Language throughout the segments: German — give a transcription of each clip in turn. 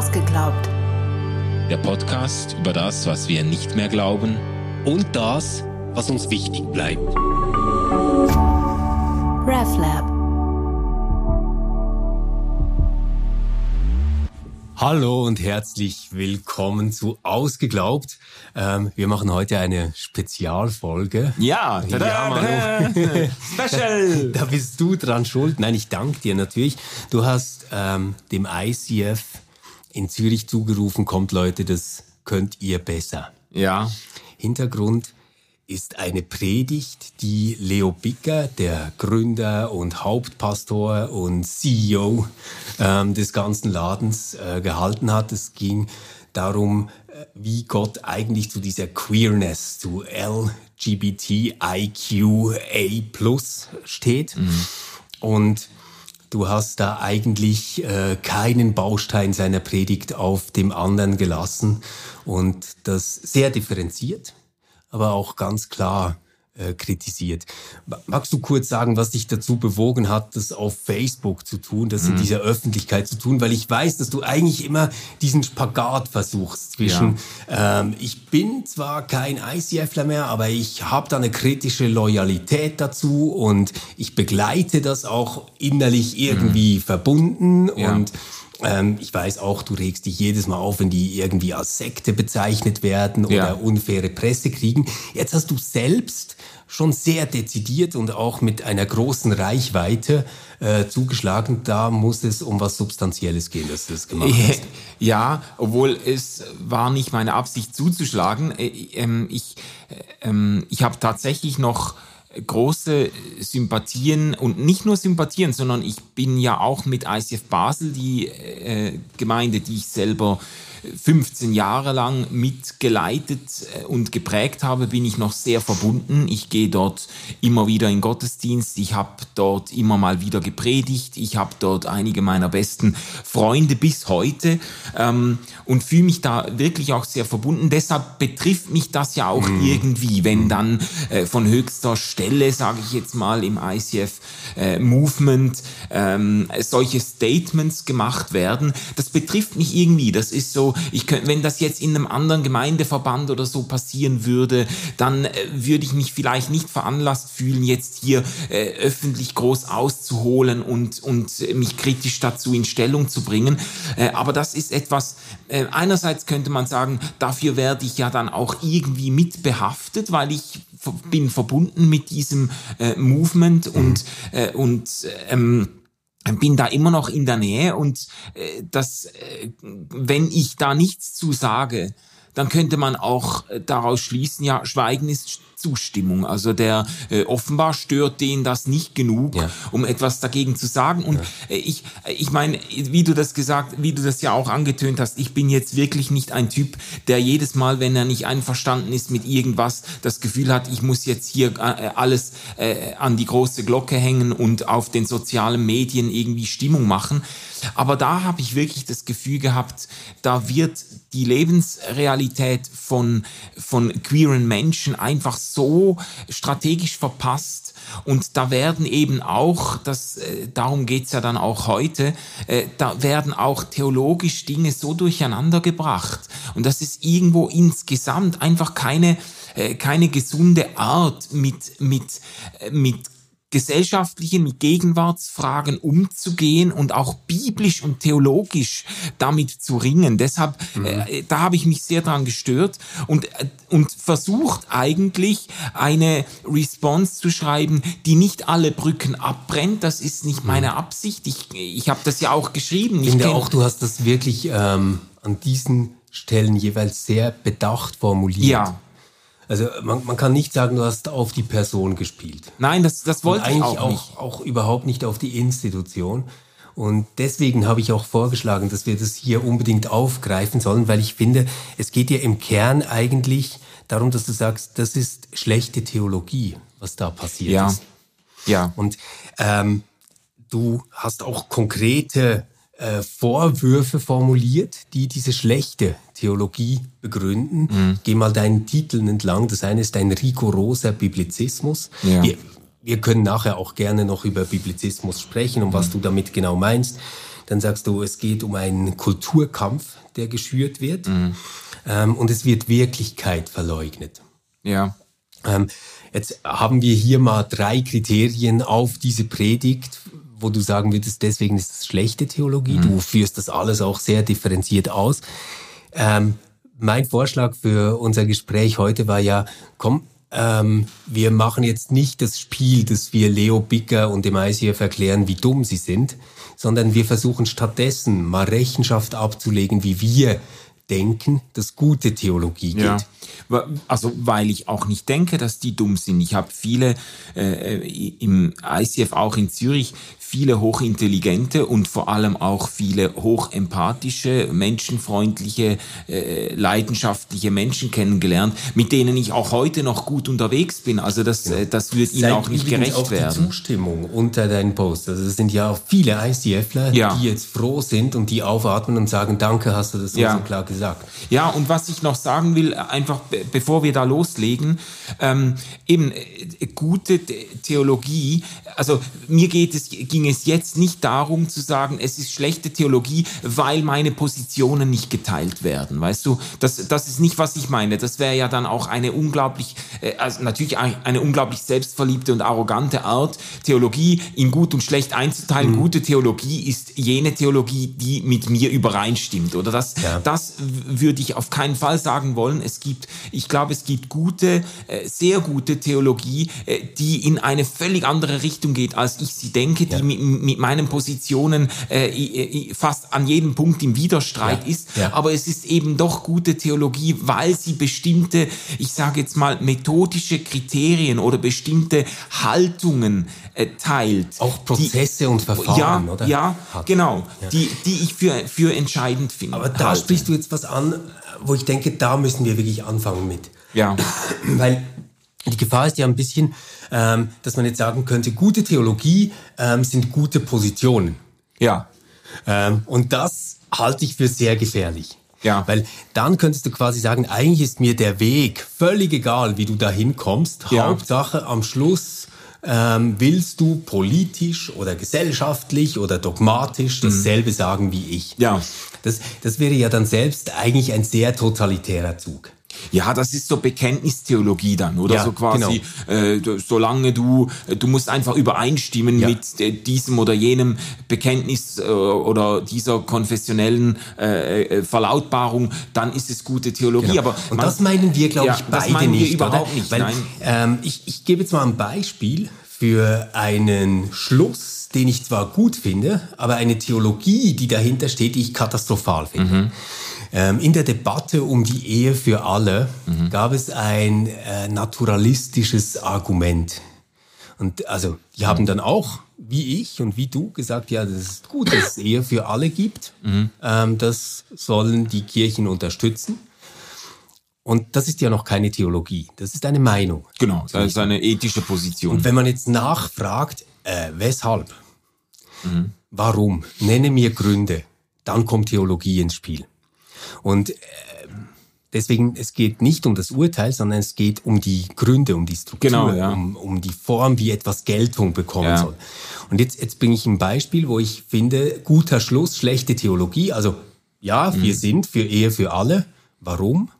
Ausgeglaubt. Der Podcast über das, was wir nicht mehr glauben und das, was uns wichtig bleibt. RefLab. Hallo und herzlich willkommen zu Ausgeglaubt. Ähm, wir machen heute eine Spezialfolge. Ja, tada, ja Manu. Special. Da, da, bist du dran schuld. Nein, ich danke dir natürlich. Du hast ähm, dem ICF in Zürich zugerufen, kommt Leute, das könnt ihr besser. Ja. Hintergrund ist eine Predigt, die Leo Bicker, der Gründer und Hauptpastor und CEO ähm, des ganzen Ladens, äh, gehalten hat. Es ging darum, äh, wie Gott eigentlich zu dieser Queerness, zu LGBTIQA steht. Mhm. Und du hast da eigentlich äh, keinen Baustein seiner Predigt auf dem anderen gelassen und das sehr differenziert aber auch ganz klar äh, kritisiert. Magst du kurz sagen, was dich dazu bewogen hat, das auf Facebook zu tun, das in mhm. dieser Öffentlichkeit zu tun? Weil ich weiß, dass du eigentlich immer diesen Spagat versuchst zwischen, ja. ähm, ich bin zwar kein ICFler mehr, aber ich habe da eine kritische Loyalität dazu und ich begleite das auch innerlich irgendwie mhm. verbunden ja. und ähm, ich weiß auch, du regst dich jedes Mal auf, wenn die irgendwie als Sekte bezeichnet werden oder ja. unfaire Presse kriegen. Jetzt hast du selbst schon sehr dezidiert und auch mit einer großen Reichweite äh, zugeschlagen. Da muss es um was Substanzielles gehen, dass du das gemacht hast. Ja, obwohl es war nicht meine Absicht zuzuschlagen. Äh, ähm, ich, äh, ähm, ich habe tatsächlich noch große Sympathien und nicht nur Sympathien, sondern ich bin ja auch mit ICF Basel, die äh, Gemeinde, die ich selber 15 Jahre lang mitgeleitet äh, und geprägt habe, bin ich noch sehr verbunden. Ich gehe dort immer wieder in Gottesdienst, ich habe dort immer mal wieder gepredigt, ich habe dort einige meiner besten Freunde bis heute ähm, und fühle mich da wirklich auch sehr verbunden. Deshalb betrifft mich das ja auch mm. irgendwie, wenn dann äh, von höchster Stelle, sage ich jetzt mal, im ICF äh, Movement ähm, solche Statements gemacht werden. Das betrifft mich irgendwie. Das ist so, ich könnte, wenn das jetzt in einem anderen Gemeindeverband oder so passieren würde, dann äh, würde ich mich vielleicht nicht veranlasst fühlen, jetzt hier äh, öffentlich groß auszuholen und, und mich kritisch dazu in Stellung zu bringen. Äh, aber das ist etwas, äh, einerseits könnte man sagen, dafür werde ich ja dann auch irgendwie mitbehaftet, weil ich bin verbunden mit diesem äh, Movement und, mhm. äh, und ähm, bin da immer noch in der Nähe und äh, das, äh, wenn ich da nichts zu sage, dann könnte man auch äh, daraus schließen, ja, Schweigen ist Zustimmung. Also der äh, offenbar stört den das nicht genug, ja. um etwas dagegen zu sagen. Und ja. äh, ich, ich meine, wie du das gesagt, wie du das ja auch angetönt hast, ich bin jetzt wirklich nicht ein Typ, der jedes Mal, wenn er nicht einverstanden ist mit irgendwas, das Gefühl hat, ich muss jetzt hier äh, alles äh, an die große Glocke hängen und auf den sozialen Medien irgendwie Stimmung machen. Aber da habe ich wirklich das Gefühl gehabt, da wird die Lebensrealität von, von queeren Menschen einfach so strategisch verpasst. Und da werden eben auch, das, äh, darum geht's ja dann auch heute, äh, da werden auch theologisch Dinge so durcheinander gebracht. Und das ist irgendwo insgesamt einfach keine, äh, keine gesunde Art, mit, mit, mit gesellschaftlichen, mit Gegenwartsfragen umzugehen und auch biblisch und theologisch damit zu ringen. Deshalb, mhm. äh, da habe ich mich sehr dran gestört und, äh, und versucht eigentlich eine Response zu schreiben, die nicht alle Brücken abbrennt. Das ist nicht meine mhm. Absicht. Ich, ich habe das ja auch geschrieben. Ich finde auch, du hast das wirklich ähm, an diesen Stellen jeweils sehr bedacht formuliert. Ja. Also man, man kann nicht sagen, du hast auf die Person gespielt. Nein, das, das wollte ich auch nicht. Auch, auch überhaupt nicht auf die Institution. Und deswegen habe ich auch vorgeschlagen, dass wir das hier unbedingt aufgreifen sollen, weil ich finde, es geht ja im Kern eigentlich darum, dass du sagst, das ist schlechte Theologie, was da passiert ja. ist. Ja. Und ähm, du hast auch konkrete äh, Vorwürfe formuliert, die diese schlechte Theologie begründen. Mhm. Geh mal deinen Titeln entlang. Das eine ist ein rigoroser Biblizismus. Ja. Wir, wir können nachher auch gerne noch über Biblizismus sprechen und was mhm. du damit genau meinst. Dann sagst du, es geht um einen Kulturkampf, der geschürt wird. Mhm. Ähm, und es wird Wirklichkeit verleugnet. Ja. Ähm, jetzt haben wir hier mal drei Kriterien auf diese Predigt, wo du sagen würdest, deswegen ist es schlechte Theologie. Mhm. Du führst das alles auch sehr differenziert aus. Ähm, mein Vorschlag für unser Gespräch heute war ja, komm, ähm, wir machen jetzt nicht das Spiel, dass wir Leo Bicker und dem ICF erklären, wie dumm sie sind, sondern wir versuchen stattdessen mal Rechenschaft abzulegen, wie wir denken, dass gute Theologie geht. Ja. Also weil ich auch nicht denke, dass die dumm sind. Ich habe viele äh, im ICF auch in Zürich viele hochintelligente und vor allem auch viele hochempathische, menschenfreundliche, äh, leidenschaftliche Menschen kennengelernt, mit denen ich auch heute noch gut unterwegs bin. Also das, ja. äh, das wird ihnen auch nicht gerecht auch werden. Die Zustimmung unter deinen Post. Also es sind ja auch viele ICFler, ja. die jetzt froh sind und die aufatmen und sagen, danke, hast du das so, ja. so klar gesagt. Ja, und was ich noch sagen will, einfach bevor wir da loslegen, ähm, eben äh, gute Theologie, also mir geht es, ging ging es jetzt nicht darum zu sagen, es ist schlechte Theologie, weil meine Positionen nicht geteilt werden. Weißt du, das, das ist nicht, was ich meine. Das wäre ja dann auch eine unglaublich, äh, also natürlich eine unglaublich selbstverliebte und arrogante Art, Theologie in gut und schlecht einzuteilen. Mhm. Gute Theologie ist jene Theologie, die mit mir übereinstimmt. Oder das, ja. das würde ich auf keinen Fall sagen wollen. Es gibt, ich glaube, es gibt gute, äh, sehr gute Theologie, äh, die in eine völlig andere Richtung geht, als ich sie denke, die mit, mit meinen Positionen äh, fast an jedem Punkt im Widerstreit ja, ist. Ja. Aber es ist eben doch gute Theologie, weil sie bestimmte, ich sage jetzt mal, methodische Kriterien oder bestimmte Haltungen äh, teilt. Auch Prozesse die, und Verfahren, ja, oder? Ja, Hat. genau, ja. Die, die ich für, für entscheidend finde. Aber da halte. sprichst du jetzt was an, wo ich denke, da müssen wir wirklich anfangen mit. Ja. Weil die Gefahr ist ja ein bisschen, ähm, dass man jetzt sagen könnte, gute Theologie ähm, sind gute Positionen. Ja. Ähm, und das halte ich für sehr gefährlich. Ja. Weil dann könntest du quasi sagen, eigentlich ist mir der Weg völlig egal, wie du da hinkommst. Ja. Hauptsache am Schluss ähm, willst du politisch oder gesellschaftlich oder dogmatisch mhm. dasselbe mhm. sagen wie ich. Ja. Das, das wäre ja dann selbst eigentlich ein sehr totalitärer Zug. Ja, das ist so Bekenntnistheologie dann, oder ja, so quasi, genau. äh, solange du, du musst einfach übereinstimmen ja. mit äh, diesem oder jenem Bekenntnis äh, oder dieser konfessionellen äh, äh, Verlautbarung, dann ist es gute Theologie. Genau. Aber Und man, das meinen wir, glaube ja, ich, beide nicht. Wir überhaupt nicht. Weil, nein. Ähm, ich, ich gebe jetzt mal ein Beispiel für einen Schluss, den ich zwar gut finde, aber eine Theologie, die dahinter steht, die ich katastrophal finde. Mhm. Ähm, in der Debatte um die Ehe für alle mhm. gab es ein äh, naturalistisches Argument. Und also, die haben dann auch, wie ich und wie du, gesagt, ja, das ist gut, dass es Ehe für alle gibt. Mhm. Ähm, das sollen die Kirchen unterstützen. Und das ist ja noch keine Theologie, das ist eine Meinung. Genau, das ist eine ethische Position. Und wenn man jetzt nachfragt, äh, weshalb, mhm. warum, nenne mir Gründe, dann kommt Theologie ins Spiel. Und äh, deswegen, es geht nicht um das Urteil, sondern es geht um die Gründe, um die Struktur, genau, ja. um, um die Form, wie etwas Geltung bekommen ja. soll. Und jetzt, jetzt bringe ich ein Beispiel, wo ich finde, guter Schluss, schlechte Theologie. Also ja, wir mhm. sind für Ehe für alle. Warum?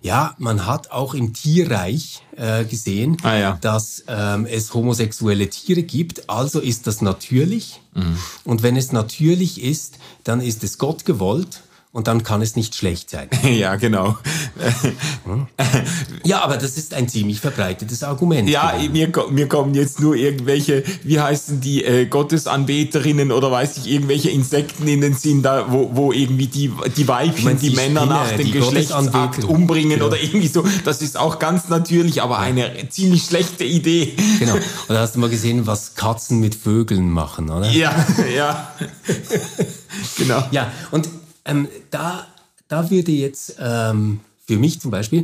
Ja, man hat auch im Tierreich äh, gesehen, ah, ja. dass ähm, es homosexuelle Tiere gibt. Also ist das natürlich. Mhm. Und wenn es natürlich ist, dann ist es Gott gewollt und dann kann es nicht schlecht sein. ja, genau. ja, aber das ist ein ziemlich verbreitetes Argument. Ja, mir, mir kommen jetzt nur irgendwelche, wie heißen die, äh, Gottesanbeterinnen oder weiß ich, irgendwelche Insekten in den Sinn, da, wo, wo irgendwie die, die Weibchen, die, die Männer Spinne, nach dem Geschlechtsakt umbringen genau. oder irgendwie so. Das ist auch ganz natürlich, aber eine ziemlich schlechte Idee. Genau. Oder hast du mal gesehen, was Katzen mit Vögeln machen, oder? Ja, ja. genau. Ja, und ähm, da, da würde jetzt ähm, für mich zum Beispiel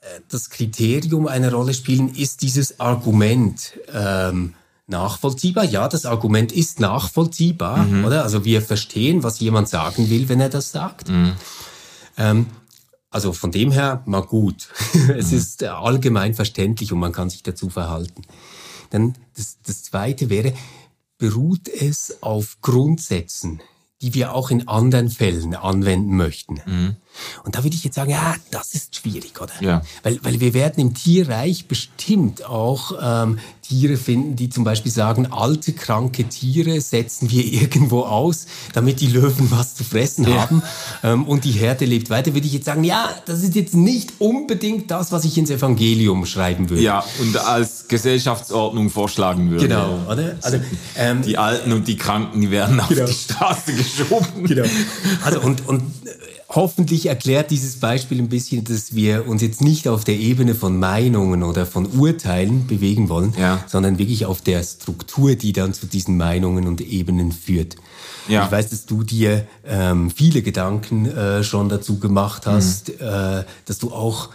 äh, das Kriterium eine Rolle spielen, ist dieses Argument ähm, nachvollziehbar? Ja, das Argument ist nachvollziehbar, mhm. oder? Also wir verstehen, was jemand sagen will, wenn er das sagt. Mhm. Ähm, also von dem her mal gut. es mhm. ist allgemein verständlich und man kann sich dazu verhalten. dann das, das zweite wäre, beruht es auf Grundsätzen, die wir auch in anderen Fällen anwenden möchten. Mhm. Und da würde ich jetzt sagen, ja, das ist schwierig, oder? Ja. Weil, weil wir werden im Tierreich bestimmt auch ähm, Tiere finden, die zum Beispiel sagen, alte, kranke Tiere setzen wir irgendwo aus, damit die Löwen was zu fressen ja. haben ähm, und die Herde lebt weiter. Würde ich jetzt sagen, ja, das ist jetzt nicht unbedingt das, was ich ins Evangelium schreiben würde. Ja, und als Gesellschaftsordnung vorschlagen würde. Genau, oder? Also, ähm, die Alten und die Kranken, die werden auf genau. die Straße geschoben. Genau. Also und, und hoffentlich erklärt dieses Beispiel ein bisschen, dass wir uns jetzt nicht auf der Ebene von Meinungen oder von Urteilen bewegen wollen, ja. sondern wirklich auf der Struktur, die dann zu diesen Meinungen und Ebenen führt. Ja. Ich weiß, dass du dir ähm, viele Gedanken äh, schon dazu gemacht hast, mhm. äh, dass du auch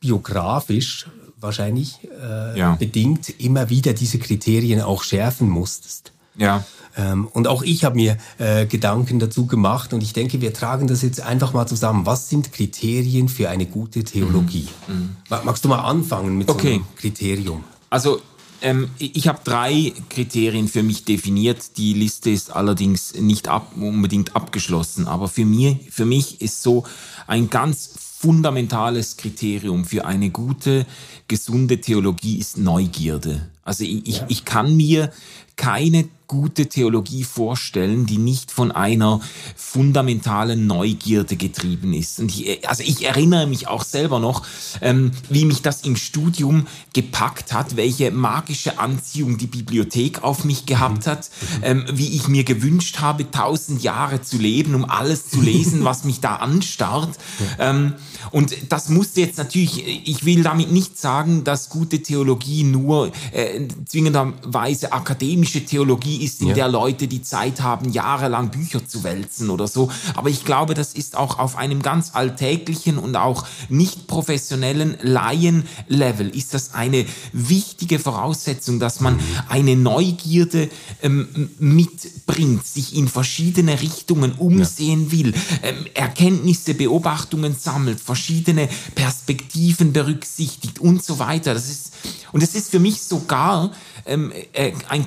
biografisch wahrscheinlich äh, ja. bedingt immer wieder diese Kriterien auch schärfen musstest. Ja. Ähm, und auch ich habe mir äh, Gedanken dazu gemacht und ich denke, wir tragen das jetzt einfach mal zusammen. Was sind Kriterien für eine gute Theologie? Mhm. Mhm. Magst du mal anfangen mit okay. so einem Kriterium? Also ähm, ich habe drei Kriterien für mich definiert. Die Liste ist allerdings nicht ab, unbedingt abgeschlossen. Aber für, mir, für mich ist so ein ganz fundamentales Kriterium für eine gute, gesunde Theologie ist Neugierde. Also ich, ja. ich, ich kann mir keine gute Theologie vorstellen, die nicht von einer fundamentalen Neugierde getrieben ist. Und ich, also ich erinnere mich auch selber noch, ähm, wie mich das im Studium gepackt hat, welche magische Anziehung die Bibliothek auf mich gehabt hat, ähm, wie ich mir gewünscht habe, tausend Jahre zu leben, um alles zu lesen, was mich da anstarrt. Ähm, und das musste jetzt natürlich, ich will damit nicht sagen, dass gute Theologie nur äh, zwingenderweise akademische Theologie ist, in ja. der Leute die Zeit haben, jahrelang Bücher zu wälzen oder so. Aber ich glaube, das ist auch auf einem ganz alltäglichen und auch nicht professionellen Laien-Level ist das eine wichtige Voraussetzung, dass man eine Neugierde ähm, mitbringt, sich in verschiedene Richtungen umsehen ja. will, ähm, Erkenntnisse, Beobachtungen sammelt, verschiedene Perspektiven berücksichtigt und so weiter. Das ist, und es ist für mich sogar ähm, äh, ein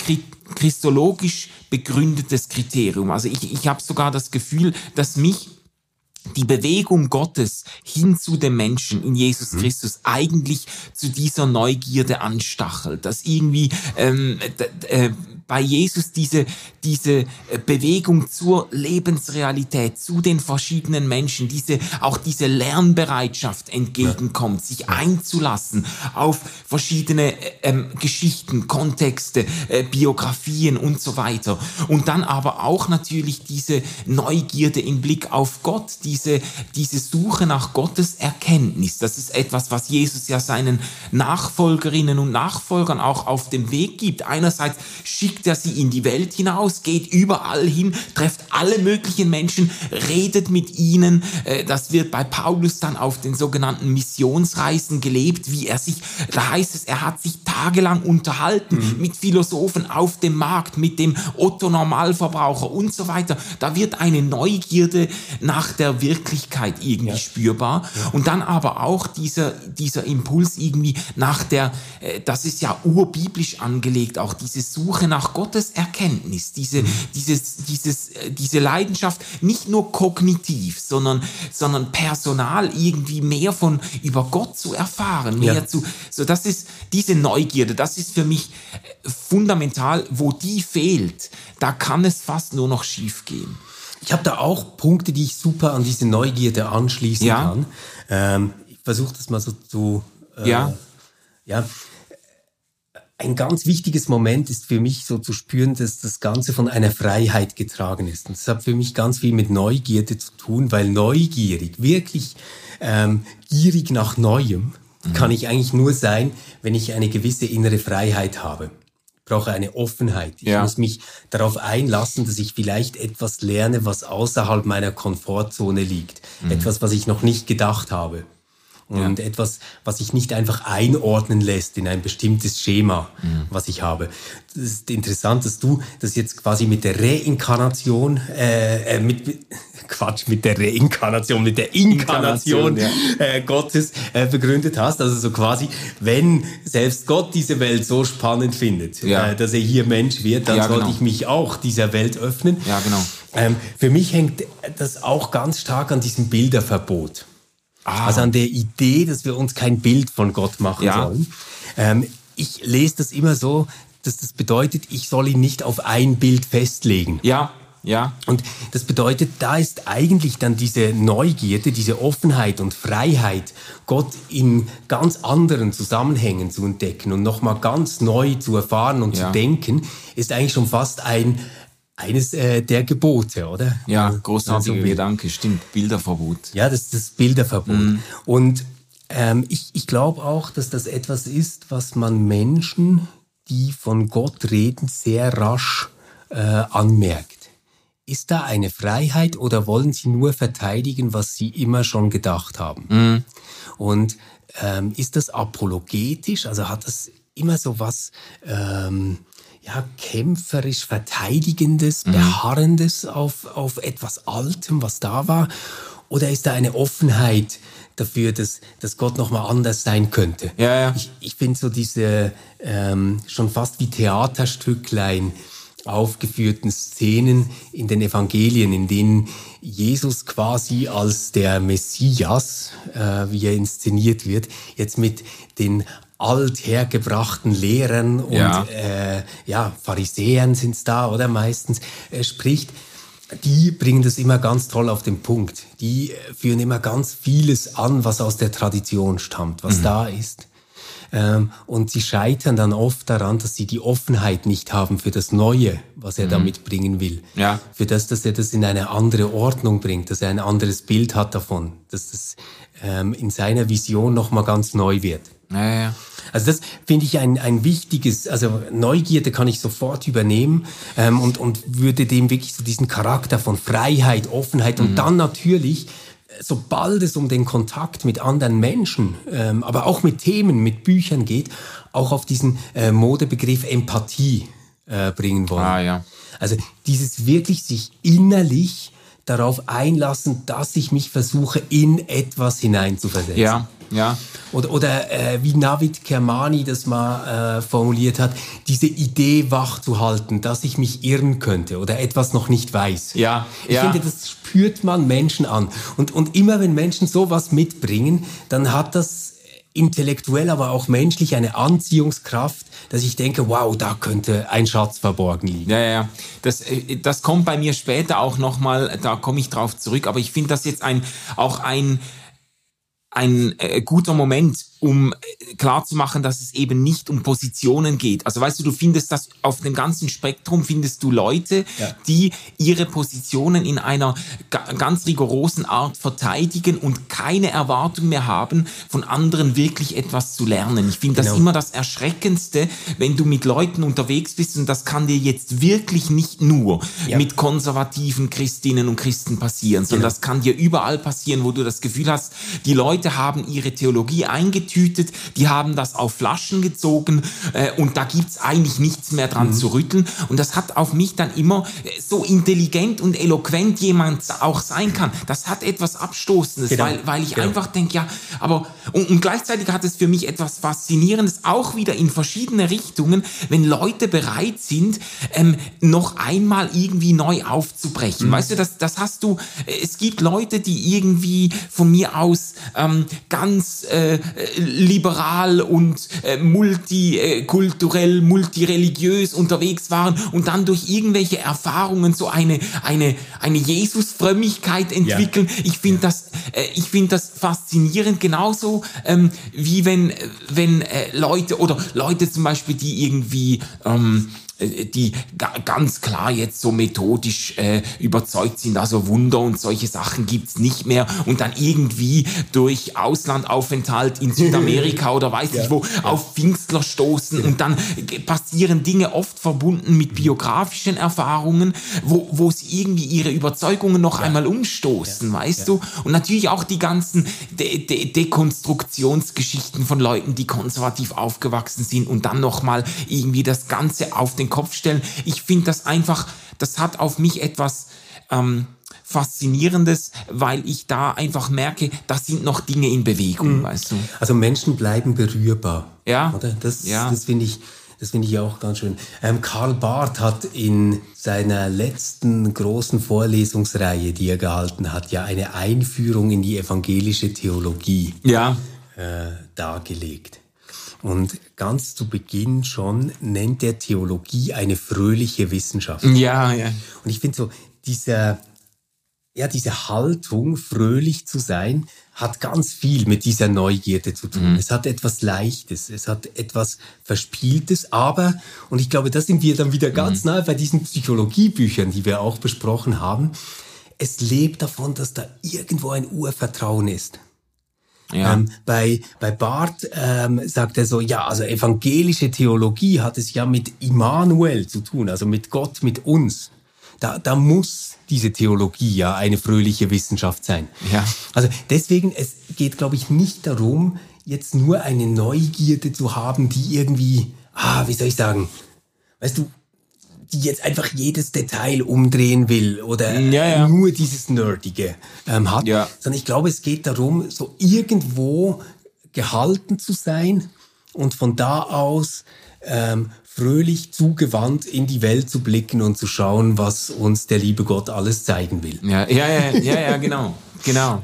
christologisch begründetes Kriterium. Also ich, ich habe sogar das Gefühl, dass mich die Bewegung Gottes hin zu dem Menschen in Jesus mhm. Christus eigentlich zu dieser Neugierde anstachelt, dass irgendwie ähm, äh, bei Jesus diese, diese äh, Bewegung zur Lebensrealität, zu den verschiedenen Menschen, diese, auch diese Lernbereitschaft entgegenkommt, sich einzulassen auf verschiedene äh, ähm, Geschichten, Kontexte, äh, Biografien und so weiter. Und dann aber auch natürlich diese Neugierde im Blick auf Gott, diese, diese Suche nach Gottes Erkenntnis. Das ist etwas, was Jesus ja seinen Nachfolgerinnen und Nachfolgern auch auf dem Weg gibt. Einerseits schickt schickt er sie in die Welt hinaus, geht überall hin, trefft alle möglichen Menschen, redet mit ihnen. Äh, das wird bei Paulus dann auf den sogenannten Missionsreisen gelebt, wie er sich, da heißt es, er hat sich tagelang unterhalten mhm. mit Philosophen auf dem Markt, mit dem Otto Normalverbraucher und so weiter. Da wird eine Neugierde nach der Wirklichkeit irgendwie ja. spürbar. Ja. Und dann aber auch dieser, dieser Impuls irgendwie nach der, äh, das ist ja urbiblisch angelegt, auch diese Suche nach Gottes Erkenntnis, diese, mhm. dieses, dieses, äh, diese Leidenschaft, nicht nur kognitiv, sondern, sondern personal irgendwie mehr von über Gott zu erfahren, mehr ja. zu, so das ist diese Neugierde, das ist für mich äh, fundamental, wo die fehlt, da kann es fast nur noch schief gehen. Ich habe da auch Punkte, die ich super an diese Neugierde anschließen ja. kann. Ähm, ich versuche das mal so zu. Äh, ja. Ja, ein ganz wichtiges Moment ist für mich so zu spüren, dass das Ganze von einer Freiheit getragen ist. Und das hat für mich ganz viel mit Neugierde zu tun, weil neugierig, wirklich ähm, gierig nach Neuem, mhm. kann ich eigentlich nur sein, wenn ich eine gewisse innere Freiheit habe. Ich brauche eine Offenheit. Ich ja. muss mich darauf einlassen, dass ich vielleicht etwas lerne, was außerhalb meiner Komfortzone liegt. Mhm. Etwas, was ich noch nicht gedacht habe. Und ja. etwas, was sich nicht einfach einordnen lässt in ein bestimmtes Schema, mhm. was ich habe. Das ist interessant, dass du das jetzt quasi mit der Reinkarnation, äh, äh mit, Quatsch, mit der Reinkarnation, mit der Inkarnation, Inkarnation ja. äh, Gottes äh, begründet hast. Also so quasi, wenn selbst Gott diese Welt so spannend findet, ja. äh, dass er hier Mensch wird, dann ja, sollte genau. ich mich auch dieser Welt öffnen. Ja, genau. Ähm, für mich hängt das auch ganz stark an diesem Bilderverbot. Ah. Also an der Idee, dass wir uns kein Bild von Gott machen ja. sollen. Ähm, ich lese das immer so, dass das bedeutet, ich soll ihn nicht auf ein Bild festlegen. Ja, ja. Und das bedeutet, da ist eigentlich dann diese Neugierde, diese Offenheit und Freiheit, Gott in ganz anderen Zusammenhängen zu entdecken und nochmal ganz neu zu erfahren und ja. zu denken, ist eigentlich schon fast ein, eines äh, der Gebote, oder? Ja, großartiger also, Gedanke, stimmt. Bilderverbot. Ja, das ist das Bilderverbot. Mhm. Und ähm, ich, ich glaube auch, dass das etwas ist, was man Menschen, die von Gott reden, sehr rasch äh, anmerkt. Ist da eine Freiheit oder wollen sie nur verteidigen, was sie immer schon gedacht haben? Mhm. Und ähm, ist das apologetisch? Also hat das immer so was... Ähm, ja, kämpferisch Verteidigendes, mhm. Beharrendes auf, auf etwas Altem, was da war? Oder ist da eine Offenheit dafür, dass, dass Gott nochmal anders sein könnte? Ja, ja. Ich, ich finde so diese ähm, schon fast wie Theaterstücklein aufgeführten Szenen in den Evangelien, in denen Jesus quasi als der Messias, äh, wie er inszeniert wird, jetzt mit den althergebrachten Lehrern und ja, äh, ja Pharisäern sind's da oder meistens äh, spricht, die bringen das immer ganz toll auf den Punkt. Die äh, führen immer ganz vieles an, was aus der Tradition stammt, was mhm. da ist. Ähm, und sie scheitern dann oft daran, dass sie die Offenheit nicht haben für das Neue, was er mhm. damit bringen will. Ja. Für das, dass er das in eine andere Ordnung bringt, dass er ein anderes Bild hat davon, dass das ähm, in seiner Vision nochmal ganz neu wird. Ja, ja. Also das finde ich ein, ein wichtiges, also Neugierde kann ich sofort übernehmen ähm, und, und würde dem wirklich so diesen Charakter von Freiheit, Offenheit und mhm. dann natürlich, sobald es um den Kontakt mit anderen Menschen, ähm, aber auch mit Themen, mit Büchern geht, auch auf diesen äh, Modebegriff Empathie äh, bringen wollen. Ah, ja. Also dieses wirklich sich innerlich darauf einlassen, dass ich mich versuche, in etwas hineinzuversetzen. Ja, ja. Oder, oder äh, wie Navid Kermani das mal äh, formuliert hat, diese Idee wach zu halten, dass ich mich irren könnte oder etwas noch nicht weiß. Ja, ich ja. finde, das spürt man Menschen an. Und, und immer wenn Menschen sowas mitbringen, dann hat das intellektuell, aber auch menschlich eine Anziehungskraft, dass ich denke, wow, da könnte ein Schatz verborgen liegen. Ja, ja, das, äh, das kommt bei mir später auch nochmal, da komme ich drauf zurück, aber ich finde das jetzt ein, auch ein, ein äh, guter Moment, um äh, klarzumachen, dass es eben nicht um Positionen geht. Also weißt du, du findest das auf dem ganzen Spektrum, findest du Leute, ja. die ihre Positionen in einer ganz rigorosen Art verteidigen und keine Erwartung mehr haben, von anderen wirklich etwas zu lernen. Ich finde genau. das immer das Erschreckendste, wenn du mit Leuten unterwegs bist und das kann dir jetzt wirklich nicht nur ja. mit konservativen Christinnen und Christen passieren, sondern genau. das kann dir überall passieren, wo du das Gefühl hast, die Leute haben ihre Theologie eingetütet, die haben das auf Flaschen gezogen äh, und da gibt's eigentlich nichts mehr dran mhm. zu rütteln. Und das hat auf mich dann immer äh, so intelligent und eloquent jemand auch sein kann. Das hat etwas Abstoßendes, genau. weil, weil ich genau. einfach denke, ja, aber und, und gleichzeitig hat es für mich etwas Faszinierendes, auch wieder in verschiedene Richtungen, wenn Leute bereit sind, ähm, noch einmal irgendwie neu aufzubrechen. Mhm. Weißt du, das, das hast du, äh, es gibt Leute, die irgendwie von mir aus ähm, ganz äh, liberal und äh, multikulturell, multireligiös unterwegs waren und dann durch irgendwelche Erfahrungen so eine, eine, eine Jesus-Frömmigkeit entwickeln. Ja. Ich finde das, äh, ich finde das faszinierend, genauso ähm, wie wenn, wenn äh, Leute oder Leute zum Beispiel, die irgendwie ähm, äh, die ganz klar jetzt so methodisch äh, überzeugt sind, also Wunder und solche Sachen gibt's nicht mehr und dann irgendwie durch Auslandaufenthalt in Südamerika oder weiß ja, ich wo ja. auf Pfingstler stoßen und dann passieren Dinge oft verbunden mit biografischen Erfahrungen, wo, wo sie irgendwie ihre Überzeugungen noch ja. einmal umstoßen, weißt du? Und natürlich auch die ganzen De De Dekonstruktionsgeschichten von Leuten, die konservativ aufgewachsen sind und dann nochmal irgendwie das Ganze auf den Kopf stellen. Ich finde das einfach, das hat auf mich etwas ähm, Faszinierendes, weil ich da einfach merke, da sind noch Dinge in Bewegung, mhm. weißt du. Also Menschen bleiben berührbar. Ja. Oder? Das, ja. das finde ich. Das finde ich auch ganz schön. Ähm, Karl Barth hat in seiner letzten großen Vorlesungsreihe, die er gehalten hat, ja eine Einführung in die evangelische Theologie ja. äh, dargelegt. Und ganz zu Beginn schon nennt er Theologie eine fröhliche Wissenschaft. Ja, ja. Und ich finde so, dieser, ja, diese Haltung, fröhlich zu sein, hat ganz viel mit dieser Neugierde zu tun. Mhm. Es hat etwas Leichtes, es hat etwas Verspieltes, aber, und ich glaube, da sind wir dann wieder ganz mhm. nahe bei diesen Psychologiebüchern, die wir auch besprochen haben, es lebt davon, dass da irgendwo ein Urvertrauen ist. Ja. Ähm, bei, bei Barth ähm, sagt er so, ja, also evangelische Theologie hat es ja mit Immanuel zu tun, also mit Gott, mit uns. Da, da muss diese Theologie ja eine fröhliche Wissenschaft sein. Ja. Also deswegen, es geht, glaube ich, nicht darum, jetzt nur eine Neugierde zu haben, die irgendwie, ah, wie soll ich sagen, weißt du, die jetzt einfach jedes Detail umdrehen will oder ja, ja. nur dieses Nerdige ähm, hat, ja. sondern ich glaube, es geht darum, so irgendwo gehalten zu sein und von da aus ähm, fröhlich zugewandt in die Welt zu blicken und zu schauen, was uns der liebe Gott alles zeigen will. Ja, ja, ja, ja, ja genau, genau.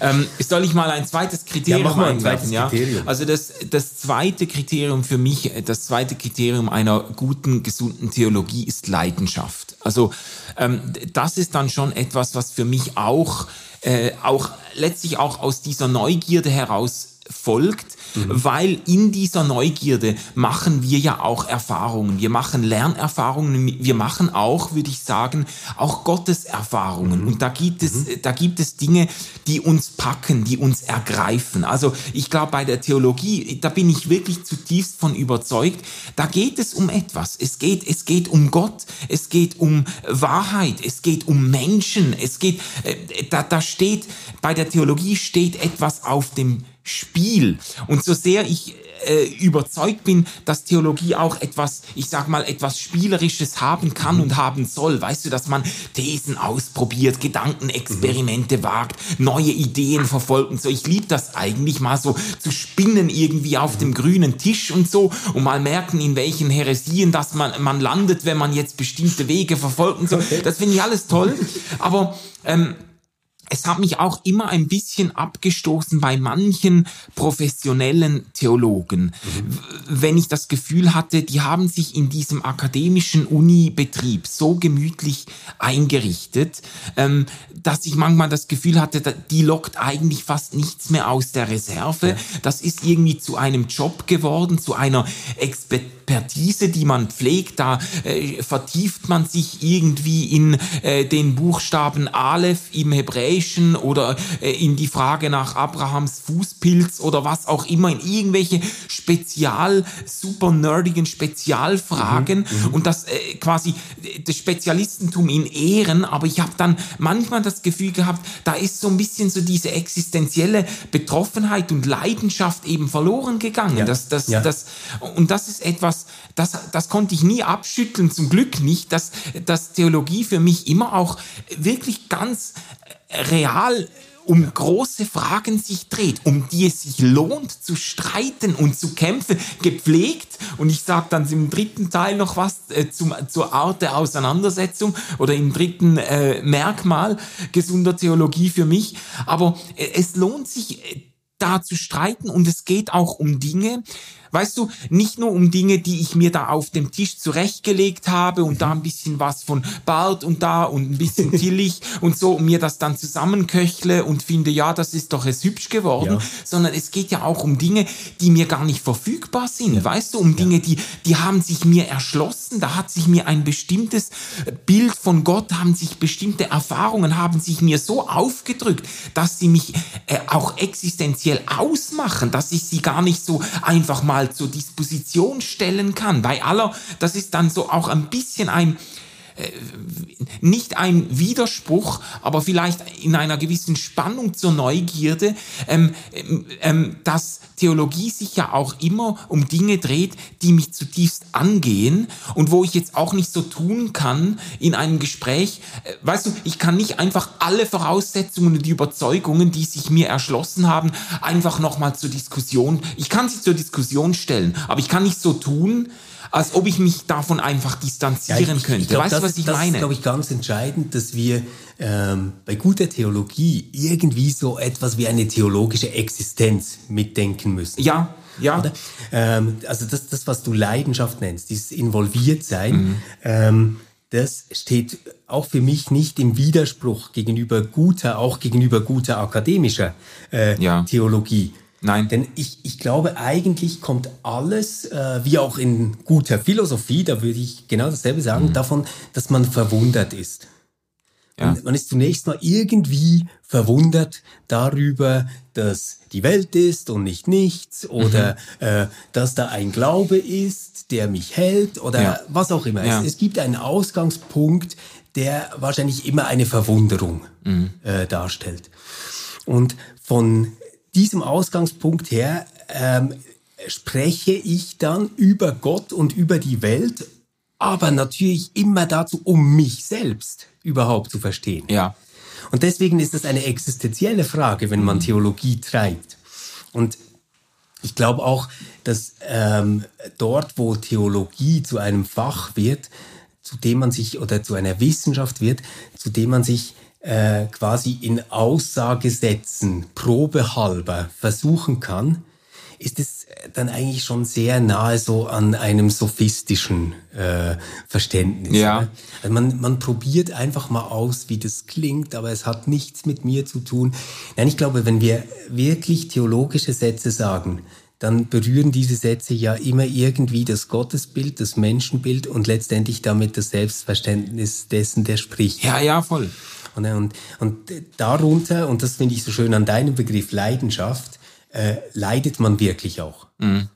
Ähm, soll ich mal ein zweites Kriterium ja, mach mal ein zweites ja? Kriterium. Also das, das zweite Kriterium für mich, das zweite Kriterium einer guten, gesunden Theologie ist Leidenschaft. Also ähm, das ist dann schon etwas, was für mich auch, äh, auch letztlich auch aus dieser Neugierde heraus folgt, mhm. weil in dieser Neugierde machen wir ja auch Erfahrungen. Wir machen Lernerfahrungen, wir machen auch, würde ich sagen, auch Gotteserfahrungen. Mhm. Und da gibt es, mhm. da gibt es Dinge, die uns packen, die uns ergreifen. Also ich glaube, bei der Theologie, da bin ich wirklich zutiefst von überzeugt, da geht es um etwas. Es geht, es geht um Gott, es geht um Wahrheit, es geht um Menschen, es geht, äh, da, da steht, bei der Theologie steht etwas auf dem Spiel. Und so sehr ich äh, überzeugt bin, dass Theologie auch etwas, ich sag mal, etwas Spielerisches haben kann und haben soll. Weißt du, dass man Thesen ausprobiert, Gedankenexperimente mhm. wagt, neue Ideen verfolgt und so. Ich liebe das eigentlich mal so zu spinnen irgendwie auf mhm. dem grünen Tisch und so und mal merken, in welchen Heresien dass man, man landet, wenn man jetzt bestimmte Wege verfolgt und so. Das finde ich alles toll. Aber ähm, es hat mich auch immer ein bisschen abgestoßen bei manchen professionellen Theologen, mhm. wenn ich das Gefühl hatte, die haben sich in diesem akademischen Uni-Betrieb so gemütlich eingerichtet, ähm, dass ich manchmal das Gefühl hatte, die lockt eigentlich fast nichts mehr aus der Reserve. Das ist irgendwie zu einem Job geworden, zu einer Expertise Expertise, die man pflegt, da äh, vertieft man sich irgendwie in äh, den Buchstaben Aleph im Hebräischen oder äh, in die Frage nach Abrahams Fußpilz oder was auch immer, in irgendwelche spezial, super nerdigen Spezialfragen mhm, mhm. und das äh, quasi das Spezialistentum in Ehren, aber ich habe dann manchmal das Gefühl gehabt, da ist so ein bisschen so diese existenzielle Betroffenheit und Leidenschaft eben verloren gegangen. Ja. Das, das, ja. das, und das ist etwas, das, das, das konnte ich nie abschütteln, zum Glück nicht, dass, dass Theologie für mich immer auch wirklich ganz real um große Fragen sich dreht, um die es sich lohnt zu streiten und zu kämpfen, gepflegt. Und ich sage dann im dritten Teil noch was äh, zum, zur Art der Auseinandersetzung oder im dritten äh, Merkmal gesunder Theologie für mich. Aber äh, es lohnt sich, äh, da zu streiten und es geht auch um Dinge, weißt du, nicht nur um Dinge, die ich mir da auf dem Tisch zurechtgelegt habe und da ein bisschen was von Bart und da und ein bisschen Tillich und so und mir das dann zusammenköchle und finde, ja, das ist doch es hübsch geworden, ja. sondern es geht ja auch um Dinge, die mir gar nicht verfügbar sind, ja. weißt du, um Dinge, die, die haben sich mir erschlossen, da hat sich mir ein bestimmtes Bild von Gott, haben sich bestimmte Erfahrungen, haben sich mir so aufgedrückt, dass sie mich äh, auch existenziell ausmachen, dass ich sie gar nicht so einfach mal zur Disposition stellen kann. Bei aller, das ist dann so auch ein bisschen ein, nicht ein Widerspruch, aber vielleicht in einer gewissen Spannung zur Neugierde, ähm, ähm, dass Theologie sich ja auch immer um Dinge dreht, die mich zutiefst angehen und wo ich jetzt auch nicht so tun kann in einem Gespräch. Äh, weißt du, ich kann nicht einfach alle Voraussetzungen und die Überzeugungen, die sich mir erschlossen haben, einfach nochmal zur Diskussion. Ich kann sie zur Diskussion stellen, aber ich kann nicht so tun, als ob ich mich davon einfach distanzieren ja, ich, könnte. Ich glaub, weißt du, was ich das meine? Das ist, glaube ich, ganz entscheidend, dass wir ähm, bei guter Theologie irgendwie so etwas wie eine theologische Existenz mitdenken müssen. Ja, ja. Ähm, also das, das, was du Leidenschaft nennst, dieses Involviertsein, mhm. ähm, das steht auch für mich nicht im Widerspruch gegenüber guter, auch gegenüber guter akademischer äh, ja. Theologie. Nein. Denn ich, ich glaube, eigentlich kommt alles, äh, wie auch in guter Philosophie, da würde ich genau dasselbe sagen, mhm. davon, dass man verwundert ist. Ja. Man ist zunächst mal irgendwie verwundert darüber, dass die Welt ist und nicht nichts oder mhm. äh, dass da ein Glaube ist, der mich hält oder ja. was auch immer. Ja. Es, es, gibt einen Ausgangspunkt, der wahrscheinlich immer eine Verwunderung mhm. äh, darstellt. Und von diesem Ausgangspunkt her ähm, spreche ich dann über Gott und über die Welt, aber natürlich immer dazu, um mich selbst überhaupt zu verstehen. Ja. Und deswegen ist das eine existenzielle Frage, wenn man mhm. Theologie treibt. Und ich glaube auch, dass ähm, dort, wo Theologie zu einem Fach wird, zu dem man sich oder zu einer Wissenschaft wird, zu dem man sich äh, quasi in Aussagesätzen probehalber versuchen kann, ist es dann eigentlich schon sehr nahe so an einem sophistischen äh, Verständnis. Ja. Ne? Also man, man probiert einfach mal aus, wie das klingt, aber es hat nichts mit mir zu tun. Nein, ich glaube, wenn wir wirklich theologische Sätze sagen, dann berühren diese Sätze ja immer irgendwie das Gottesbild, das Menschenbild und letztendlich damit das Selbstverständnis dessen, der spricht. Ja, ja, voll. Und, und, und darunter, und das finde ich so schön an deinem Begriff Leidenschaft, äh, leidet man wirklich auch. Mhm.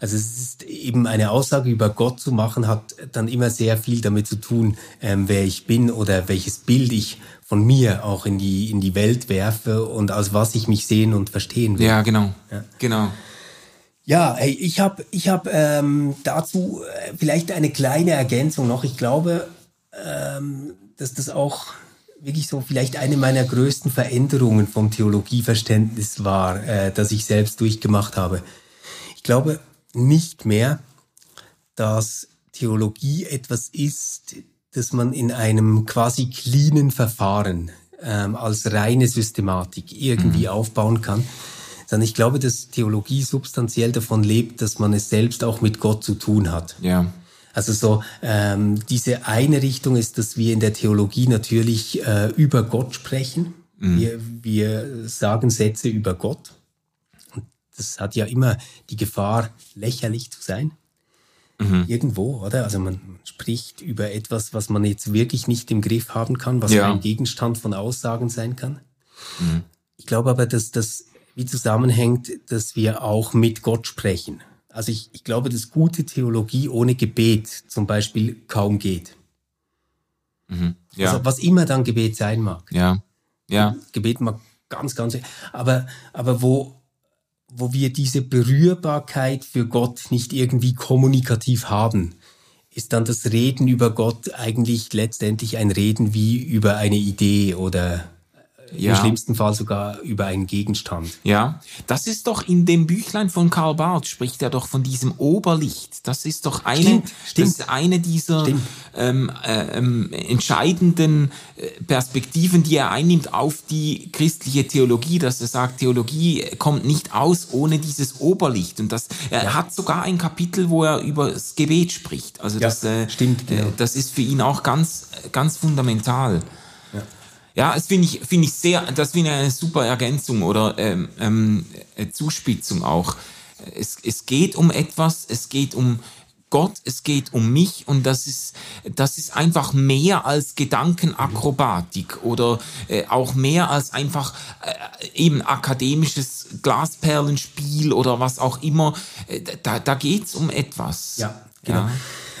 Also es ist eben eine Aussage über Gott zu machen, hat dann immer sehr viel damit zu tun, ähm, wer ich bin oder welches Bild ich von mir auch in die, in die Welt werfe und aus was ich mich sehen und verstehen will. Ja, genau. Ja. Genau. Ja, hey, ich habe ich hab, ähm, dazu äh, vielleicht eine kleine Ergänzung noch. Ich glaube, ähm, dass das auch wirklich so vielleicht eine meiner größten Veränderungen vom Theologieverständnis war, äh, das ich selbst durchgemacht habe. Ich glaube nicht mehr, dass Theologie etwas ist, das man in einem quasi cleanen Verfahren ähm, als reine Systematik irgendwie mhm. aufbauen kann, sondern ich glaube, dass Theologie substanziell davon lebt, dass man es selbst auch mit Gott zu tun hat. Ja. Also so ähm, diese eine Richtung ist, dass wir in der Theologie natürlich äh, über Gott sprechen. Mhm. Wir, wir sagen Sätze über Gott. Und das hat ja immer die Gefahr, lächerlich zu sein. Mhm. Irgendwo, oder? Also man spricht über etwas, was man jetzt wirklich nicht im Griff haben kann, was ja. ein Gegenstand von Aussagen sein kann. Mhm. Ich glaube aber, dass das wie zusammenhängt, dass wir auch mit Gott sprechen. Also ich, ich glaube, dass gute Theologie ohne Gebet zum Beispiel kaum geht. Mhm, ja. Also was immer dann Gebet sein mag. Ja. Ja. Gebet mag ganz, ganz, aber, aber wo, wo wir diese Berührbarkeit für Gott nicht irgendwie kommunikativ haben, ist dann das Reden über Gott eigentlich letztendlich ein Reden wie über eine Idee oder ja. im schlimmsten Fall sogar über einen Gegenstand. Ja, das ist doch in dem Büchlein von Karl Barth, spricht er doch von diesem Oberlicht. Das ist doch eine, stimmt, stimmt. Das eine dieser ähm, äh, ähm, entscheidenden äh, Perspektiven, die er einnimmt auf die christliche Theologie, dass er sagt, Theologie kommt nicht aus ohne dieses Oberlicht. Und das, er ja. hat sogar ein Kapitel, wo er über das Gebet spricht. Also ja, das, äh, stimmt, genau. Äh, das ist für ihn auch ganz, ganz fundamental. Ja, das finde ich, finde ich sehr, das finde ich eine super Ergänzung oder ähm, ähm, äh, Zuspitzung auch. Es, es geht um etwas, es geht um Gott, es geht um mich und das ist, das ist einfach mehr als Gedankenakrobatik oder äh, auch mehr als einfach äh, eben akademisches Glasperlenspiel oder was auch immer. Äh, da da geht's um etwas. Ja, genau. Ja.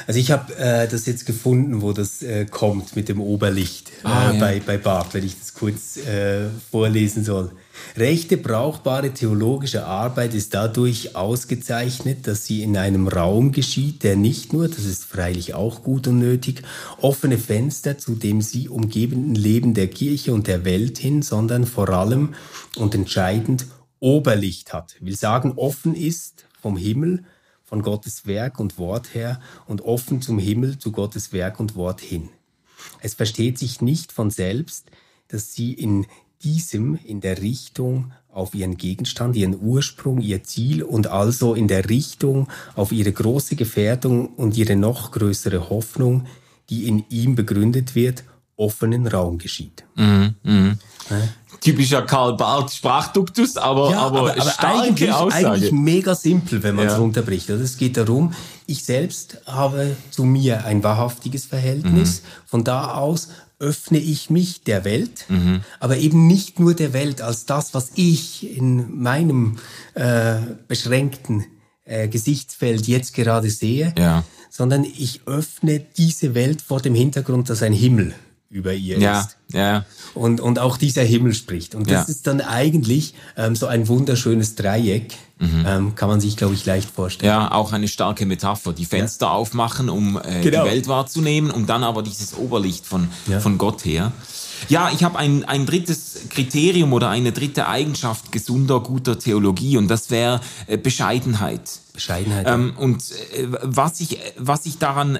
Also ich habe äh, das jetzt gefunden, wo das äh, kommt mit dem Oberlicht äh, ah, ja. bei, bei Barth, wenn ich das kurz äh, vorlesen soll. Rechte brauchbare theologische Arbeit ist dadurch ausgezeichnet, dass sie in einem Raum geschieht, der nicht nur, das ist freilich auch gut und nötig, offene Fenster zu dem sie umgebenden Leben der Kirche und der Welt hin, sondern vor allem und entscheidend Oberlicht hat. Will sagen, offen ist vom Himmel von Gottes Werk und Wort her und offen zum Himmel zu Gottes Werk und Wort hin. Es versteht sich nicht von selbst, dass sie in diesem in der Richtung auf ihren Gegenstand, ihren Ursprung, ihr Ziel und also in der Richtung auf ihre große Gefährdung und ihre noch größere Hoffnung, die in ihm begründet wird, offenen Raum geschieht. Mhm, mh. Typischer Karl Barth Sprachduktus, aber, ja, aber, aber, aber starke eigentlich, Aussage. eigentlich mega simpel, wenn man es ja. runterbricht. Also es geht darum, ich selbst habe zu mir ein wahrhaftiges Verhältnis. Mhm. Von da aus öffne ich mich der Welt, mhm. aber eben nicht nur der Welt als das, was ich in meinem äh, beschränkten äh, Gesichtsfeld jetzt gerade sehe, ja. sondern ich öffne diese Welt vor dem Hintergrund, dass ein Himmel über ihr ja, ist. Ja. Und, und auch dieser Himmel spricht. Und das ja. ist dann eigentlich ähm, so ein wunderschönes Dreieck, mhm. ähm, kann man sich, glaube ich, leicht vorstellen. Ja, auch eine starke Metapher. Die Fenster ja. aufmachen, um äh, genau. die Welt wahrzunehmen und dann aber dieses Oberlicht von, ja. von Gott her. Ja, ich habe ein, ein drittes Kriterium oder eine dritte Eigenschaft gesunder, guter Theologie und das wäre äh, Bescheidenheit. Bescheidenheit. Ähm, und äh, was, ich, was ich daran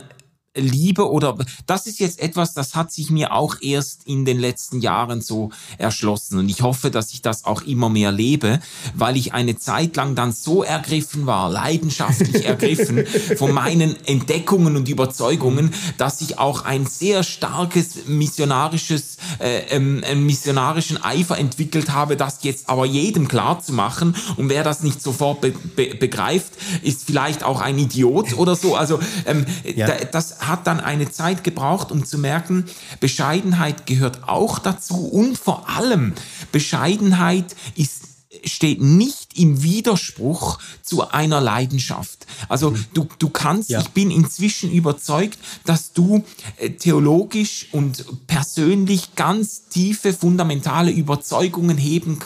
Liebe oder das ist jetzt etwas, das hat sich mir auch erst in den letzten Jahren so erschlossen und ich hoffe, dass ich das auch immer mehr lebe, weil ich eine Zeit lang dann so ergriffen war, leidenschaftlich ergriffen von meinen Entdeckungen und Überzeugungen, dass ich auch ein sehr starkes missionarisches äh, ähm, missionarischen Eifer entwickelt habe, das jetzt aber jedem klar zu machen und wer das nicht sofort be be begreift, ist vielleicht auch ein Idiot oder so. Also ähm, ja. das hat dann eine Zeit gebraucht, um zu merken, Bescheidenheit gehört auch dazu. Und vor allem Bescheidenheit ist steht nicht im Widerspruch zu einer Leidenschaft. Also mhm. du, du kannst, ja. ich bin inzwischen überzeugt, dass du äh, theologisch und persönlich ganz tiefe, fundamentale Überzeugungen heben,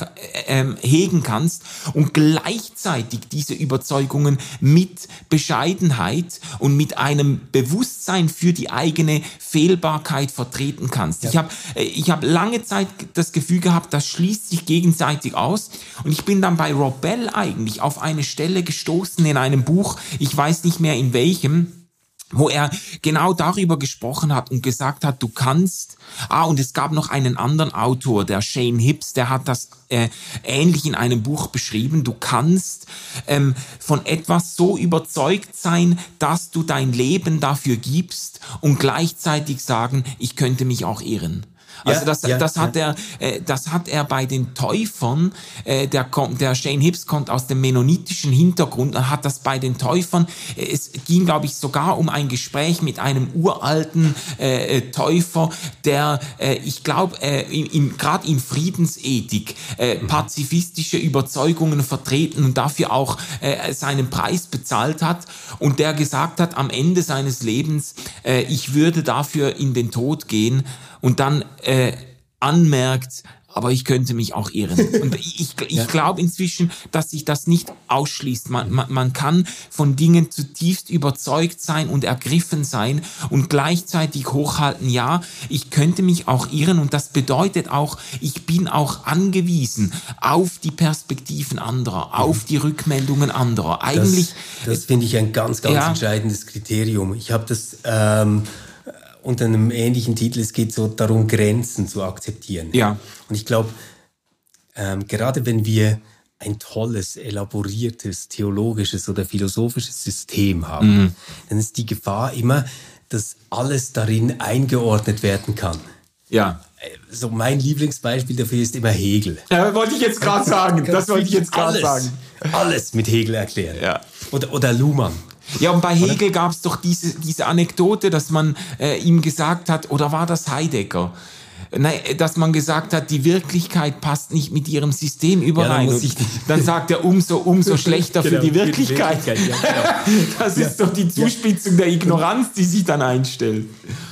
äh, äh, hegen kannst und gleichzeitig diese Überzeugungen mit Bescheidenheit und mit einem Bewusstsein für die eigene Fehlbarkeit vertreten kannst. Ja. Ich habe äh, ich hab lange Zeit das Gefühl gehabt, das schließt sich gegenseitig aus und ich bin dann bei Rob Bell eigentlich auf eine Stelle gestoßen in einem Buch, ich weiß nicht mehr in welchem, wo er genau darüber gesprochen hat und gesagt hat, du kannst, ah, und es gab noch einen anderen Autor, der Shane Hibbs, der hat das äh, ähnlich in einem Buch beschrieben, du kannst ähm, von etwas so überzeugt sein, dass du dein Leben dafür gibst und gleichzeitig sagen, ich könnte mich auch irren. Also ja, das, ja, das hat ja. er, äh, das hat er bei den Täufern, äh, der der Shane Hibbs kommt aus dem mennonitischen Hintergrund, er hat das bei den Täufern, äh, es ging, glaube ich, sogar um ein Gespräch mit einem uralten äh, Täufer, der, äh, ich glaube, äh, gerade in Friedensethik äh, mhm. pazifistische Überzeugungen vertreten und dafür auch äh, seinen Preis bezahlt hat und der gesagt hat am Ende seines Lebens, äh, ich würde dafür in den Tod gehen und dann äh, anmerkt, aber ich könnte mich auch irren. Und ich, ich, ja. glaube inzwischen, dass sich das nicht ausschließt. Man, man, man kann von Dingen zutiefst überzeugt sein und ergriffen sein und gleichzeitig hochhalten, ja, ich könnte mich auch irren und das bedeutet auch, ich bin auch angewiesen auf die Perspektiven anderer, auf die Rückmeldungen anderer. Eigentlich. Das, das finde ich ein ganz, ganz ja. entscheidendes Kriterium. Ich habe das ähm, unter einem ähnlichen Titel, es geht so darum, Grenzen zu akzeptieren. Ja. Und ich glaube, ähm, gerade wenn wir ein tolles, elaboriertes, theologisches oder philosophisches System haben, mhm. dann ist die Gefahr immer, dass alles darin eingeordnet werden kann. Ja. Äh, so mein Lieblingsbeispiel dafür ist immer Hegel. Ja, wollte ich jetzt gerade sagen. Das wollte ich jetzt gerade sagen. Alles mit Hegel erklären. Ja. Oder, oder Luhmann. Ja, und bei Hegel gab es doch diese, diese Anekdote, dass man äh, ihm gesagt hat, oder war das Heidegger? Nein, dass man gesagt hat, die Wirklichkeit passt nicht mit ihrem System überein. Ja, dann, dann, sagt er, umso, umso schlechter genau, für die Wirklichkeit. Für die Wirklichkeit ja, genau. das ist doch die Zuspitzung der Ignoranz, die sich dann einstellt.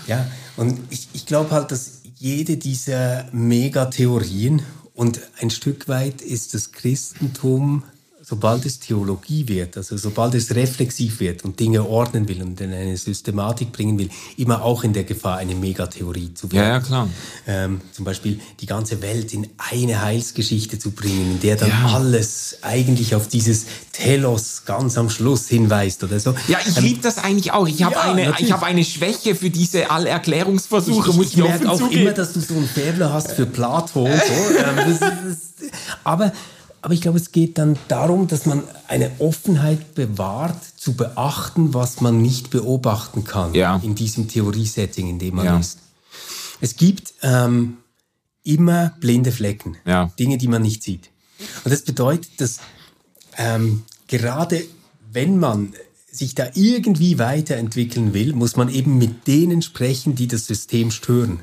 Ja, und ich, ich glaube halt, dass jede dieser Megatheorien und ein Stück weit ist das Christentum sobald es Theologie wird, also sobald es reflexiv wird und Dinge ordnen will und in eine Systematik bringen will, immer auch in der Gefahr, eine Megatheorie zu werden. Ja, ja, klar. Ähm, zum Beispiel die ganze Welt in eine Heilsgeschichte zu bringen, in der dann ja. alles eigentlich auf dieses Telos ganz am Schluss hinweist oder so. Ja, ich ähm, liebe das eigentlich auch. Ich habe ja, eine, ich habe eine Schwäche für diese Allerklärungsversuche. Ich, ich, ich merke auch zugeben. immer, dass du so ein Faible hast für Platon. So. ähm, das, das, aber aber ich glaube, es geht dann darum, dass man eine Offenheit bewahrt, zu beachten, was man nicht beobachten kann ja. in diesem Theoriesetting, in dem man ja. ist. Es gibt ähm, immer blinde Flecken, ja. Dinge, die man nicht sieht. Und das bedeutet, dass ähm, gerade wenn man sich da irgendwie weiterentwickeln will, muss man eben mit denen sprechen, die das System stören.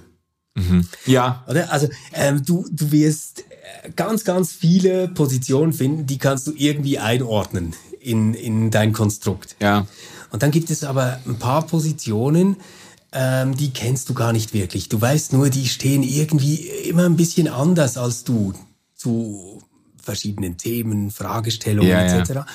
Mhm. Ja. Oder? Also ähm, du, du wirst ganz, ganz viele Positionen finden, die kannst du irgendwie einordnen in, in dein Konstrukt. Ja. Und dann gibt es aber ein paar Positionen, ähm, die kennst du gar nicht wirklich. Du weißt nur, die stehen irgendwie immer ein bisschen anders als du zu verschiedenen Themen, Fragestellungen ja, etc. Ja.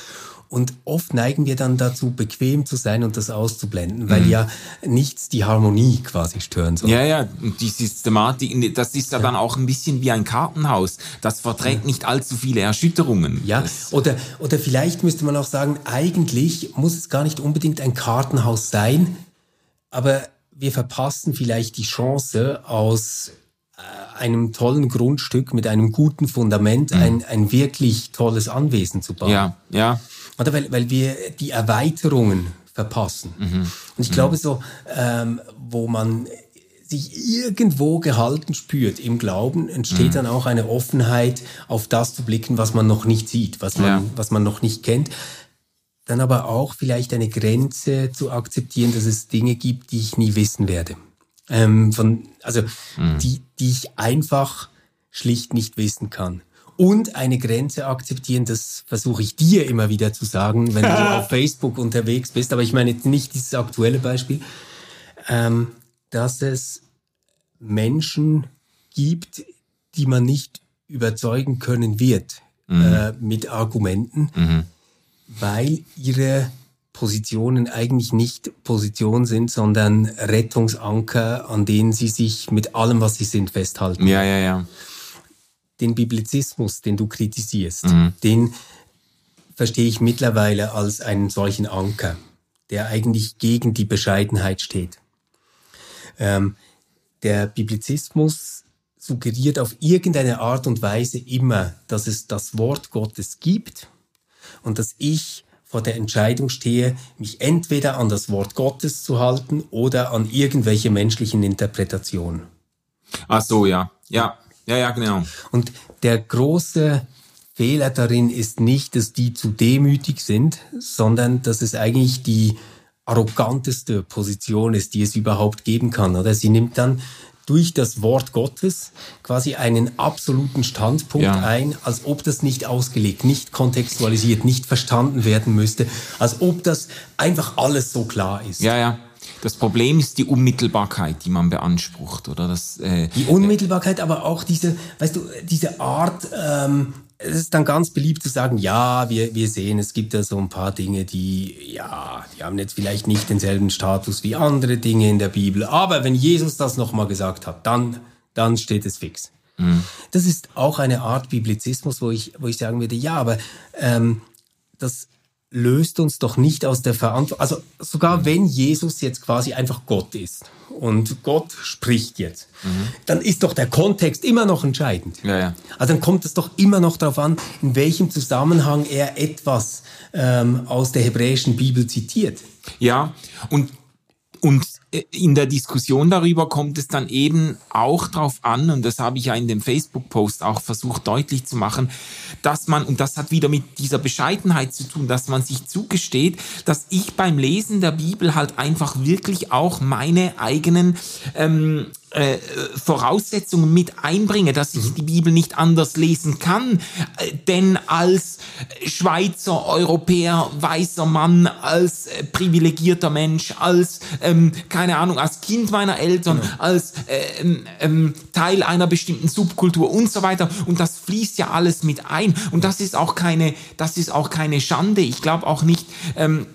Und oft neigen wir dann dazu, bequem zu sein und das auszublenden, weil mhm. ja nichts die Harmonie quasi stören soll. Ja, ja, und die Systematik, das ist ja, ja. dann auch ein bisschen wie ein Kartenhaus. Das verträgt ja. nicht allzu viele Erschütterungen. Ja, oder, oder vielleicht müsste man auch sagen, eigentlich muss es gar nicht unbedingt ein Kartenhaus sein, aber wir verpassen vielleicht die Chance aus äh, einem tollen Grundstück mit einem guten Fundament mhm. ein, ein wirklich tolles Anwesen zu bauen. Ja, ja. Oder weil, weil wir die Erweiterungen verpassen. Mhm. Und ich mhm. glaube so, ähm, wo man sich irgendwo gehalten spürt im Glauben, entsteht mhm. dann auch eine Offenheit, auf das zu blicken, was man noch nicht sieht, was man, ja. was man noch nicht kennt. Dann aber auch vielleicht eine Grenze zu akzeptieren, dass es Dinge gibt, die ich nie wissen werde. Ähm, von, also mhm. die, die ich einfach schlicht nicht wissen kann und eine Grenze akzeptieren. Das versuche ich dir immer wieder zu sagen, wenn du auf Facebook unterwegs bist. Aber ich meine jetzt nicht dieses aktuelle Beispiel, ähm, dass es Menschen gibt, die man nicht überzeugen können wird mhm. äh, mit Argumenten, mhm. weil ihre Positionen eigentlich nicht Positionen sind, sondern Rettungsanker, an denen sie sich mit allem, was sie sind, festhalten. Ja, ja, ja den Biblizismus, den du kritisierst, mhm. den verstehe ich mittlerweile als einen solchen Anker, der eigentlich gegen die Bescheidenheit steht. Ähm, der Biblizismus suggeriert auf irgendeine Art und Weise immer, dass es das Wort Gottes gibt und dass ich vor der Entscheidung stehe, mich entweder an das Wort Gottes zu halten oder an irgendwelche menschlichen Interpretationen. Ach so, ja. Ja, ja, ja, genau. Und der große Fehler darin ist nicht, dass die zu demütig sind, sondern dass es eigentlich die arroganteste Position ist, die es überhaupt geben kann. Oder sie nimmt dann durch das Wort Gottes quasi einen absoluten Standpunkt ja. ein, als ob das nicht ausgelegt, nicht kontextualisiert, nicht verstanden werden müsste, als ob das einfach alles so klar ist. Ja, ja. Das Problem ist die Unmittelbarkeit, die man beansprucht, oder? Das, äh, die Unmittelbarkeit, aber auch diese, weißt du, diese Art, ähm, es ist dann ganz beliebt zu sagen, ja, wir, wir sehen, es gibt da so ein paar Dinge, die, ja, die haben jetzt vielleicht nicht denselben Status wie andere Dinge in der Bibel, aber wenn Jesus das nochmal gesagt hat, dann, dann steht es fix. Mhm. Das ist auch eine Art Biblizismus, wo ich, wo ich sagen würde, ja, aber ähm, das löst uns doch nicht aus der Verantwortung. Also sogar wenn Jesus jetzt quasi einfach Gott ist und Gott spricht jetzt, mhm. dann ist doch der Kontext immer noch entscheidend. Ja, ja. Also dann kommt es doch immer noch darauf an, in welchem Zusammenhang er etwas ähm, aus der hebräischen Bibel zitiert. Ja, und, und in der Diskussion darüber kommt es dann eben auch darauf an, und das habe ich ja in dem Facebook-Post auch versucht deutlich zu machen, dass man, und das hat wieder mit dieser Bescheidenheit zu tun, dass man sich zugesteht, dass ich beim Lesen der Bibel halt einfach wirklich auch meine eigenen ähm, äh, Voraussetzungen mit einbringe, dass ich die Bibel nicht anders lesen kann, äh, denn als Schweizer, Europäer, weißer Mann, als äh, privilegierter Mensch, als, ähm, keine Ahnung, als Kind meiner Eltern, genau. als äh, ähm, ähm, Teil einer bestimmten Subkultur und so weiter. Und das fließt ja alles mit ein. Und das ist auch keine, das ist auch keine Schande. Ich glaube auch nicht, ähm,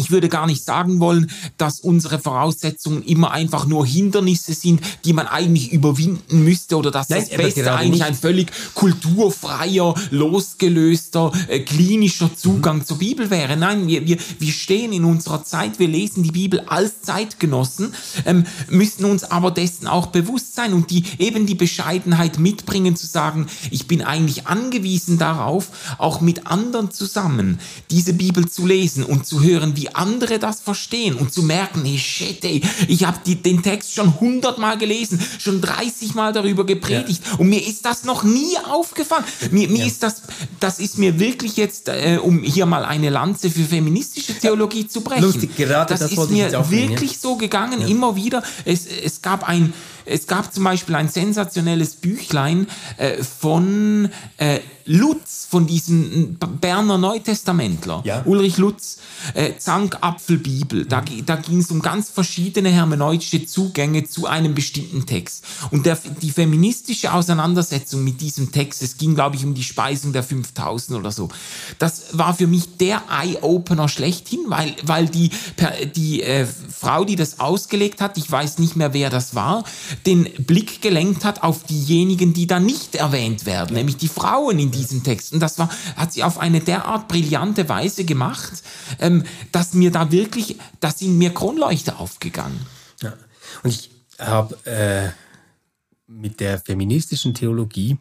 ich würde gar nicht sagen wollen, dass unsere Voraussetzungen immer einfach nur Hindernisse sind, die man eigentlich überwinden müsste oder dass Nein, das Beste eigentlich ein völlig kulturfreier, losgelöster, äh, klinischer Zugang mhm. zur Bibel wäre. Nein, wir, wir, wir stehen in unserer Zeit, wir lesen die Bibel als Zeitgenossen, ähm, müssen uns aber dessen auch bewusst sein und die eben die Bescheidenheit mitbringen zu sagen, ich bin eigentlich angewiesen darauf, auch mit anderen zusammen diese Bibel zu lesen und zu hören, wie andere das verstehen und zu merken, hey shit, ey, ich habe den Text schon hundertmal gelesen, schon 30 Mal darüber gepredigt ja. und mir ist das noch nie aufgefallen. Mir, mir ja. ist das, das ist mir wirklich jetzt, äh, um hier mal eine Lanze für feministische Theologie ja. zu brechen. Lustig, gerade das, das ist mir wirklich so gegangen, immer wieder. Es, es gab ein, es gab zum Beispiel ein sensationelles Büchlein äh, von äh, Lutz, von diesem Berner Neutestamentler, ja. Ulrich Lutz, äh, Zankapfelbibel. Da, da ging es um ganz verschiedene hermeneutische Zugänge zu einem bestimmten Text. Und der, die feministische Auseinandersetzung mit diesem Text, es ging, glaube ich, um die Speisung der 5000 oder so, das war für mich der Eye-Opener schlechthin, weil, weil die, die äh, Frau, die das ausgelegt hat, ich weiß nicht mehr, wer das war, den Blick gelenkt hat auf diejenigen, die da nicht erwähnt werden, nämlich die Frauen in diesen Texten. Das war, hat sie auf eine derart brillante Weise gemacht, ähm, dass mir da wirklich, da sind mir Kronleuchter aufgegangen. Ja. Und ich habe äh, mit der feministischen Theologie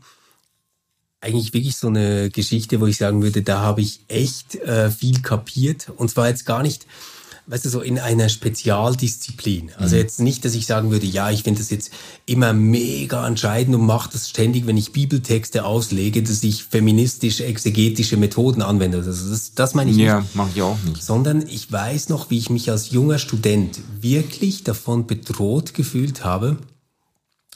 eigentlich wirklich so eine Geschichte, wo ich sagen würde, da habe ich echt äh, viel kapiert. Und zwar jetzt gar nicht weißt du, so in einer Spezialdisziplin. Also mhm. jetzt nicht, dass ich sagen würde, ja, ich finde das jetzt immer mega entscheidend und mache das ständig, wenn ich Bibeltexte auslege, dass ich feministisch-exegetische Methoden anwende. Also das, das meine ich ja, nicht. Ja, mache ich auch nicht. Sondern ich weiß noch, wie ich mich als junger Student wirklich davon bedroht gefühlt habe,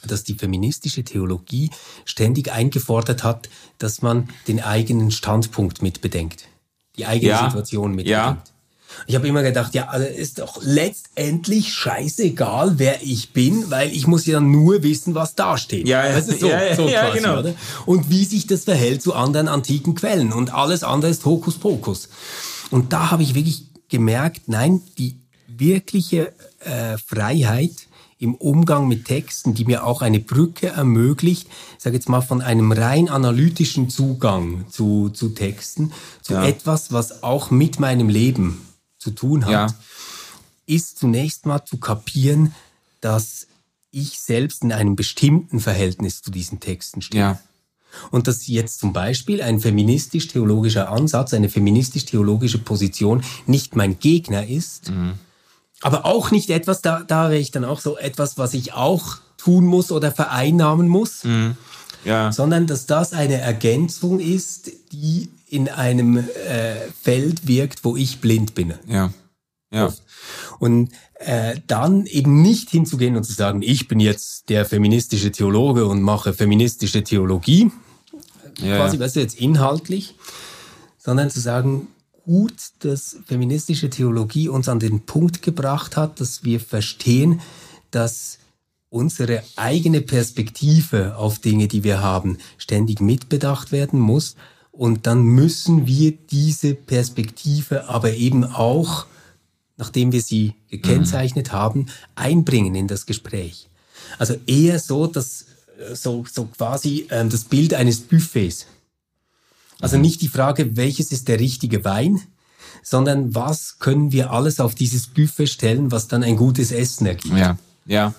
dass die feministische Theologie ständig eingefordert hat, dass man den eigenen Standpunkt mitbedenkt. Die eigene ja, Situation mitbedenkt. Ja. Ich habe immer gedacht, ja, also ist doch letztendlich scheißegal, wer ich bin, weil ich muss ja nur wissen, was da steht. Ja, ja, so, ja, so ja, quasi, genau. Oder? Und wie sich das verhält zu anderen antiken Quellen. Und alles andere ist Hokuspokus. Und da habe ich wirklich gemerkt, nein, die wirkliche äh, Freiheit im Umgang mit Texten, die mir auch eine Brücke ermöglicht, ich sage jetzt mal von einem rein analytischen Zugang zu, zu Texten, zu ja. etwas, was auch mit meinem Leben zu tun hat, ja. ist zunächst mal zu kapieren, dass ich selbst in einem bestimmten Verhältnis zu diesen Texten stehe. Ja. Und dass jetzt zum Beispiel ein feministisch-theologischer Ansatz, eine feministisch-theologische Position nicht mein Gegner ist, mhm. aber auch nicht etwas, da, da wäre ich dann auch so etwas, was ich auch tun muss oder vereinnahmen muss, mhm. Ja. sondern dass das eine Ergänzung ist, die in einem äh, Feld wirkt, wo ich blind bin. Ja. Ja. Und äh, dann eben nicht hinzugehen und zu sagen, ich bin jetzt der feministische Theologe und mache feministische Theologie, ja, quasi, ja. weißt du, jetzt inhaltlich, sondern zu sagen, gut, dass feministische Theologie uns an den Punkt gebracht hat, dass wir verstehen, dass unsere eigene Perspektive auf Dinge, die wir haben, ständig mitbedacht werden muss. Und dann müssen wir diese Perspektive aber eben auch, nachdem wir sie gekennzeichnet mhm. haben, einbringen in das Gespräch. Also eher so, dass so, so quasi ähm, das Bild eines Buffets. Also nicht die Frage, welches ist der richtige Wein, sondern was können wir alles auf dieses Buffet stellen, was dann ein gutes Essen ergibt. Ja, ja.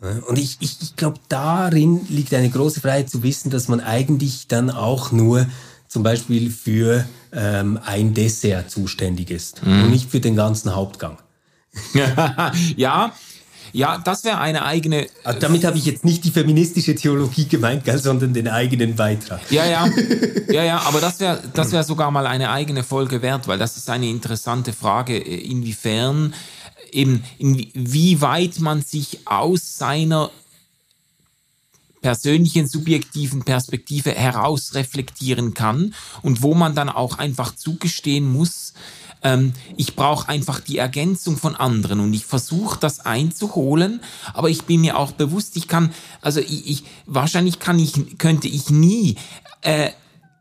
Und ich, ich, ich glaube, darin liegt eine große Freiheit zu wissen, dass man eigentlich dann auch nur zum Beispiel für ähm, ein Dessert zuständig ist mhm. und nicht für den ganzen Hauptgang. ja, ja, das wäre eine eigene. Also damit habe ich jetzt nicht die feministische Theologie gemeint, gell, sondern den eigenen Beitrag. Ja, ja, ja, ja. Aber das wäre, das wäre sogar mal eine eigene Folge wert, weil das ist eine interessante Frage, inwiefern eben, inwieweit man sich aus seiner persönlichen subjektiven Perspektive heraus reflektieren kann und wo man dann auch einfach zugestehen muss, ähm, ich brauche einfach die Ergänzung von anderen und ich versuche das einzuholen, aber ich bin mir auch bewusst, ich kann, also ich, ich wahrscheinlich kann ich, könnte ich nie äh,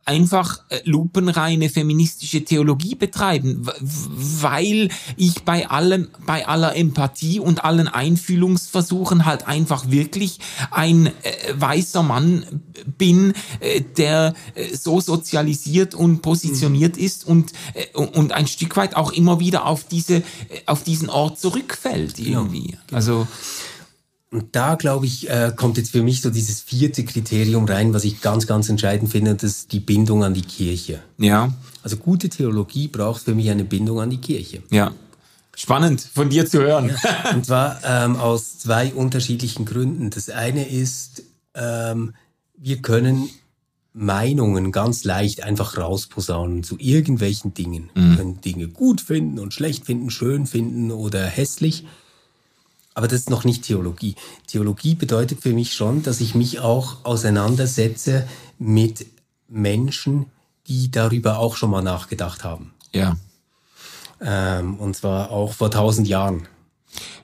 einfach äh, lupenreine feministische Theologie betreiben, weil ich bei allem, bei aller Empathie und allen Einfühlungsversuchen halt einfach wirklich ein äh, weißer Mann bin, äh, der äh, so sozialisiert und positioniert mhm. ist und, äh, und ein Stück weit auch immer wieder auf diese, äh, auf diesen Ort zurückfällt genau. irgendwie. Genau. Also, und da, glaube ich, äh, kommt jetzt für mich so dieses vierte Kriterium rein, was ich ganz, ganz entscheidend finde, das ist die Bindung an die Kirche. Ja. Also gute Theologie braucht für mich eine Bindung an die Kirche. Ja. Spannend von dir zu hören. Ja. Und zwar ähm, aus zwei unterschiedlichen Gründen. Das eine ist, ähm, wir können Meinungen ganz leicht einfach rausposaunen zu irgendwelchen Dingen. Mhm. Wir können Dinge gut finden und schlecht finden, schön finden oder hässlich. Aber das ist noch nicht Theologie. Theologie bedeutet für mich schon, dass ich mich auch auseinandersetze mit Menschen, die darüber auch schon mal nachgedacht haben. Ja. Ähm, und zwar auch vor tausend Jahren.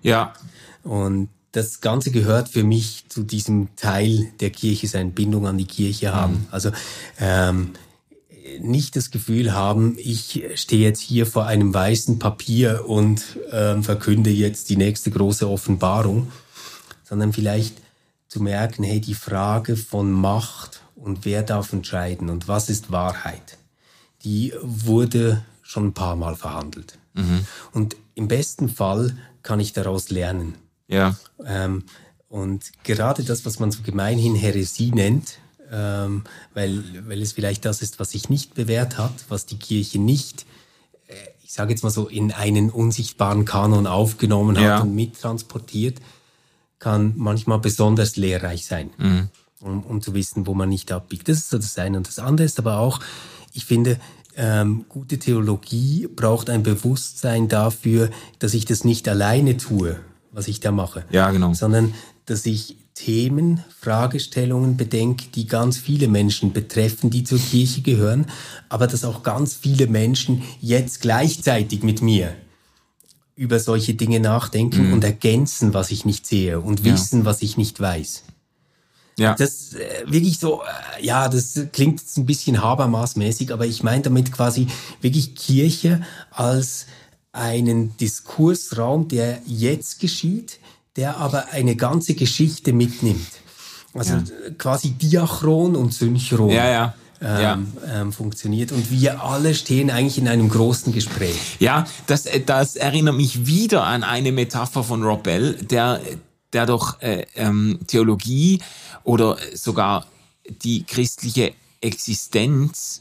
Ja. Und das Ganze gehört für mich zu diesem Teil der Kirche, seine Bindung an die Kirche haben. Mhm. Also ähm, nicht das Gefühl haben, ich stehe jetzt hier vor einem weißen Papier und ähm, verkünde jetzt die nächste große Offenbarung, sondern vielleicht zu merken, hey, die Frage von Macht und wer darf entscheiden und was ist Wahrheit, die wurde schon ein paar Mal verhandelt. Mhm. Und im besten Fall kann ich daraus lernen. Ja. Ähm, und gerade das, was man so gemeinhin Heresie nennt, ähm, weil, weil es vielleicht das ist, was sich nicht bewährt hat, was die Kirche nicht, äh, ich sage jetzt mal so, in einen unsichtbaren Kanon aufgenommen hat ja. und mittransportiert, kann manchmal besonders lehrreich sein, mhm. um, um zu wissen, wo man nicht abbiegt. Das ist so das eine. Und das andere ist aber auch, ich finde, ähm, gute Theologie braucht ein Bewusstsein dafür, dass ich das nicht alleine tue, was ich da mache. Ja, genau. Sondern, dass ich Themen, Fragestellungen bedenke, die ganz viele Menschen betreffen, die zur Kirche gehören, aber dass auch ganz viele Menschen jetzt gleichzeitig mit mir über solche Dinge nachdenken mhm. und ergänzen, was ich nicht sehe und wissen, ja. was ich nicht weiß. Ja. Das äh, wirklich so, äh, ja, das klingt jetzt ein bisschen Habermaßmäßig, aber ich meine damit quasi wirklich Kirche als einen Diskursraum, der jetzt geschieht, der aber eine ganze Geschichte mitnimmt. Also ja. quasi diachron und synchron. Ja, ja. Ähm, ja. Ähm, funktioniert und wir alle stehen eigentlich in einem großen Gespräch. Ja, das, äh, das erinnert mich wieder an eine Metapher von Rob Bell, der, der doch äh, ähm, Theologie oder sogar die christliche Existenz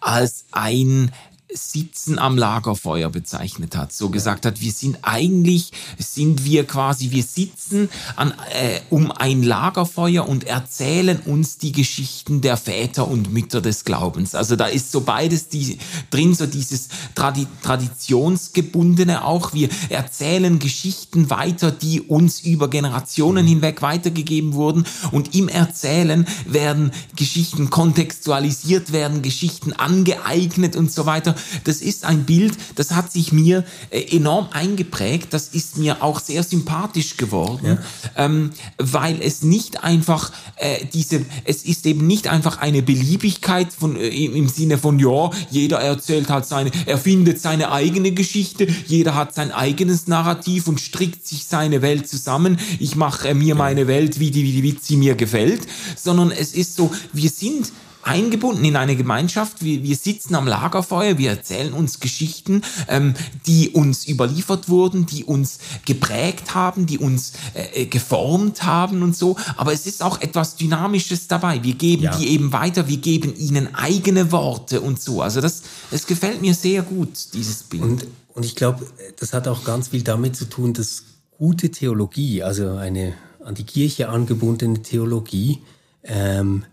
als ein Sitzen am Lagerfeuer bezeichnet hat. So gesagt hat, wir sind eigentlich, sind wir quasi, wir sitzen an, äh, um ein Lagerfeuer und erzählen uns die Geschichten der Väter und Mütter des Glaubens. Also da ist so beides die, drin, so dieses Tradi Traditionsgebundene auch. Wir erzählen Geschichten weiter, die uns über Generationen hinweg weitergegeben wurden. Und im Erzählen werden Geschichten kontextualisiert, werden Geschichten angeeignet und so weiter. Das ist ein Bild, das hat sich mir äh, enorm eingeprägt. Das ist mir auch sehr sympathisch geworden, ja. ähm, weil es nicht einfach äh, diese, es ist eben nicht einfach eine Beliebigkeit von äh, im Sinne von ja, jeder erzählt halt seine, er findet seine eigene Geschichte, jeder hat sein eigenes Narrativ und strickt sich seine Welt zusammen. Ich mache äh, mir meine Welt, wie die, wie die, wie sie mir gefällt, sondern es ist so, wir sind eingebunden in eine Gemeinschaft. Wir, wir sitzen am Lagerfeuer, wir erzählen uns Geschichten, ähm, die uns überliefert wurden, die uns geprägt haben, die uns äh, äh, geformt haben und so. Aber es ist auch etwas Dynamisches dabei. Wir geben ja. die eben weiter, wir geben ihnen eigene Worte und so. Also das, es gefällt mir sehr gut, dieses Bild. Und, und ich glaube, das hat auch ganz viel damit zu tun, dass gute Theologie, also eine an die Kirche angebundene Theologie, ähm,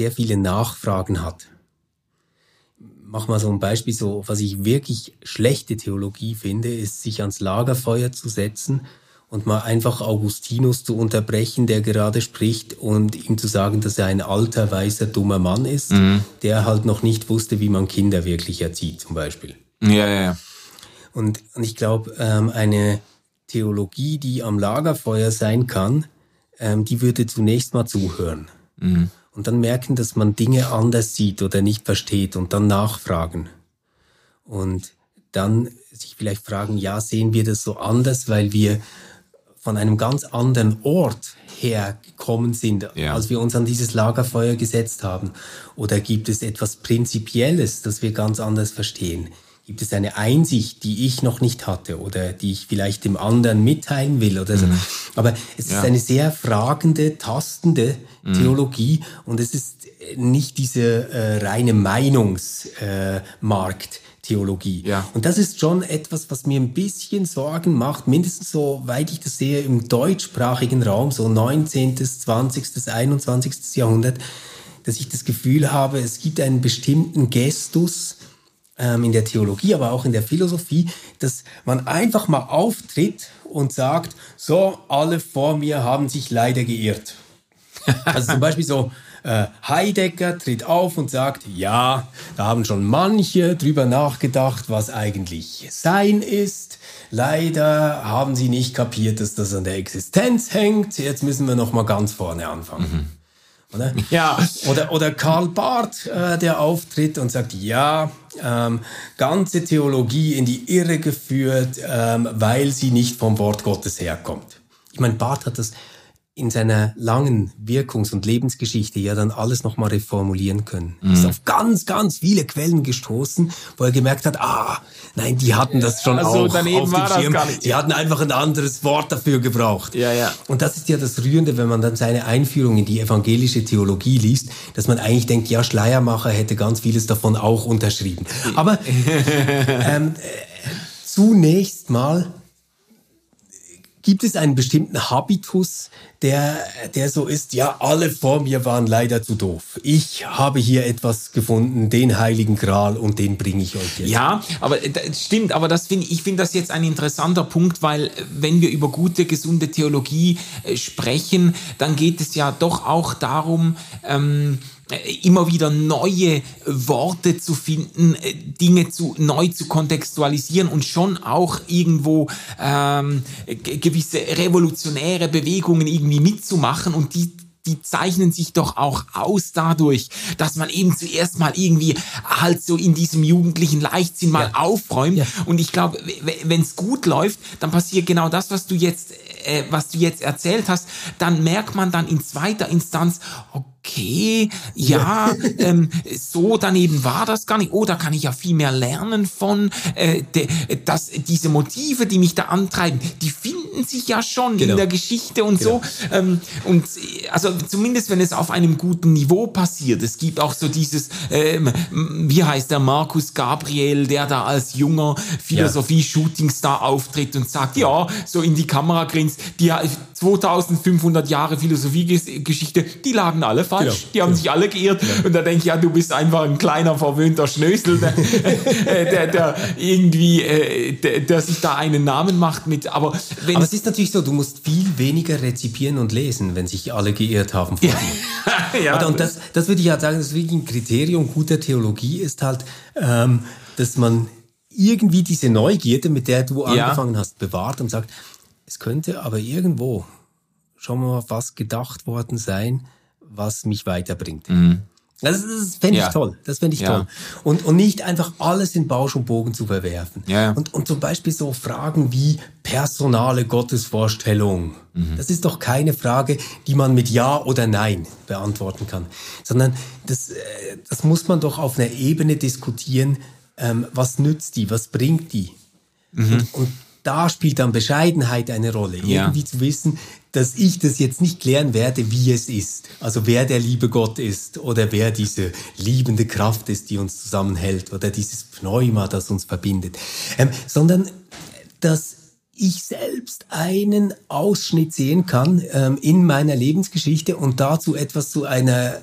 sehr viele Nachfragen hat. Mach mal so ein Beispiel, so, was ich wirklich schlechte Theologie finde, ist, sich ans Lagerfeuer zu setzen und mal einfach Augustinus zu unterbrechen, der gerade spricht und ihm zu sagen, dass er ein alter, weißer, dummer Mann ist, mhm. der halt noch nicht wusste, wie man Kinder wirklich erzieht, zum Beispiel. Ja, ja, ja. Und, und ich glaube, ähm, eine Theologie, die am Lagerfeuer sein kann, ähm, die würde zunächst mal zuhören. Mhm und dann merken, dass man Dinge anders sieht oder nicht versteht und dann nachfragen. Und dann sich vielleicht fragen, ja, sehen wir das so anders, weil wir von einem ganz anderen Ort hergekommen sind, ja. als wir uns an dieses Lagerfeuer gesetzt haben? Oder gibt es etwas Prinzipielles, das wir ganz anders verstehen? Gibt es eine Einsicht, die ich noch nicht hatte oder die ich vielleicht dem anderen mitteilen will oder so? Mhm. Aber es ja. ist eine sehr fragende, tastende mhm. Theologie und es ist nicht diese äh, reine Meinungsmarkt. Äh, Theologie. Ja. Und das ist schon etwas, was mir ein bisschen Sorgen macht, mindestens so weit ich das sehe im deutschsprachigen Raum, so 19., 20., 21. Jahrhundert, dass ich das Gefühl habe, es gibt einen bestimmten Gestus, ähm, in der Theologie, aber auch in der Philosophie, dass man einfach mal auftritt und sagt, so, alle vor mir haben sich leider geirrt. Also zum Beispiel so, äh, Heidegger tritt auf und sagt, ja, da haben schon manche drüber nachgedacht, was eigentlich Sein ist. Leider haben sie nicht kapiert, dass das an der Existenz hängt. Jetzt müssen wir noch mal ganz vorne anfangen. Mhm. Oder? Ja. Oder, oder Karl Barth, äh, der auftritt und sagt, ja, ähm, ganze Theologie in die Irre geführt, ähm, weil sie nicht vom Wort Gottes herkommt. Ich meine, Barth hat das in seiner langen Wirkungs- und Lebensgeschichte ja dann alles nochmal reformulieren können. Mhm. Ist auf ganz, ganz viele Quellen gestoßen, wo er gemerkt hat, ah, nein, die hatten das schon also, auch auf dem Schirm. Die hatten einfach ein anderes Wort dafür gebraucht. Ja, ja. Und das ist ja das Rührende, wenn man dann seine Einführung in die evangelische Theologie liest, dass man eigentlich denkt, ja, Schleiermacher hätte ganz vieles davon auch unterschrieben. Aber ähm, äh, zunächst mal Gibt es einen bestimmten Habitus, der, der so ist, ja, alle vor mir waren leider zu doof. Ich habe hier etwas gefunden, den heiligen Gral und den bringe ich euch jetzt. Ja, aber äh, das stimmt, aber das finde ich finde das jetzt ein interessanter Punkt, weil äh, wenn wir über gute, gesunde Theologie äh, sprechen, dann geht es ja doch auch darum, ähm, äh, immer wieder neue Worte zu finden, äh, Dinge zu neu zu kontextualisieren und schon auch irgendwo ähm, gewisse revolutionäre Bewegungen irgendwie mitzumachen und die die zeichnen sich doch auch aus dadurch, dass man eben zuerst mal irgendwie halt so in diesem jugendlichen Leichtsinn mal ja. aufräumt. Ja. Und ich glaube, wenn es gut läuft, dann passiert genau das, was du jetzt, äh, was du jetzt erzählt hast. Dann merkt man dann in zweiter Instanz, oh okay, ja, ähm, so daneben war das gar nicht. Oh, da kann ich ja viel mehr lernen von, äh, de, dass diese Motive, die mich da antreiben, die finden sich ja schon genau. in der Geschichte und genau. so. Ähm, und also zumindest, wenn es auf einem guten Niveau passiert. Es gibt auch so dieses, ähm, wie heißt der Markus Gabriel, der da als junger Philosophie-Shootingstar auftritt und sagt, ja, so in die Kamera grinst, die 2500 Jahre Philosophiegeschichte, die lagen alle falsch. Genau. Die haben genau. sich alle geirrt. Genau. Und da denke ich, ja, du bist einfach ein kleiner verwöhnter Schnösel, der, äh, der, der irgendwie, äh, der, der, sich da einen Namen macht mit. Aber, wenn aber es ist natürlich so, du musst viel weniger rezipieren und lesen, wenn sich alle geirrt haben vor dir. ja, und das, das würde ich halt sagen, das wirklich ein Kriterium guter Theologie ist halt, ähm, dass man irgendwie diese Neugierde, mit der du ja. angefangen hast, bewahrt und sagt, es könnte aber irgendwo schon mal was gedacht worden sein, was mich weiterbringt. Mhm. Das, das fände ich ja. toll. Das fände ich ja. toll. Und, und nicht einfach alles in Bausch und Bogen zu verwerfen. Ja. Und, und zum Beispiel so Fragen wie personale Gottesvorstellung. Mhm. Das ist doch keine Frage, die man mit Ja oder Nein beantworten kann. Sondern das, äh, das muss man doch auf einer Ebene diskutieren. Ähm, was nützt die? Was bringt die? Mhm. Und, und da spielt dann Bescheidenheit eine Rolle. Ja. Irgendwie zu wissen, dass ich das jetzt nicht klären werde, wie es ist. Also wer der liebe Gott ist oder wer diese liebende Kraft ist, die uns zusammenhält oder dieses Pneuma, das uns verbindet. Ähm, sondern, dass ich selbst einen Ausschnitt sehen kann ähm, in meiner Lebensgeschichte und dazu etwas zu einer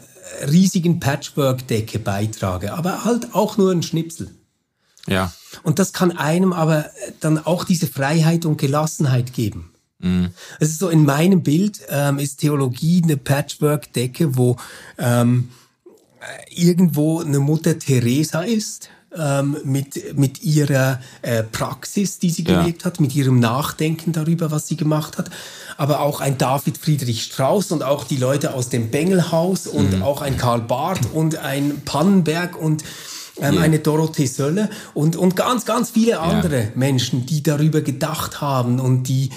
riesigen Patchwork-Decke beitrage. Aber halt auch nur ein Schnipsel. Ja. Und das kann einem aber dann auch diese Freiheit und Gelassenheit geben. Mhm. Es ist so in meinem Bild ähm, ist Theologie eine Patchwork-Decke, wo ähm, irgendwo eine Mutter Teresa ist ähm, mit mit ihrer äh, Praxis, die sie ja. gelebt hat, mit ihrem Nachdenken darüber, was sie gemacht hat, aber auch ein David Friedrich Strauss und auch die Leute aus dem Bengelhaus und mhm. auch ein Karl Barth und ein Pannenberg und ähm, yeah. eine Dorothee Sölle und, und ganz, ganz viele andere yeah. Menschen, die darüber gedacht haben und die,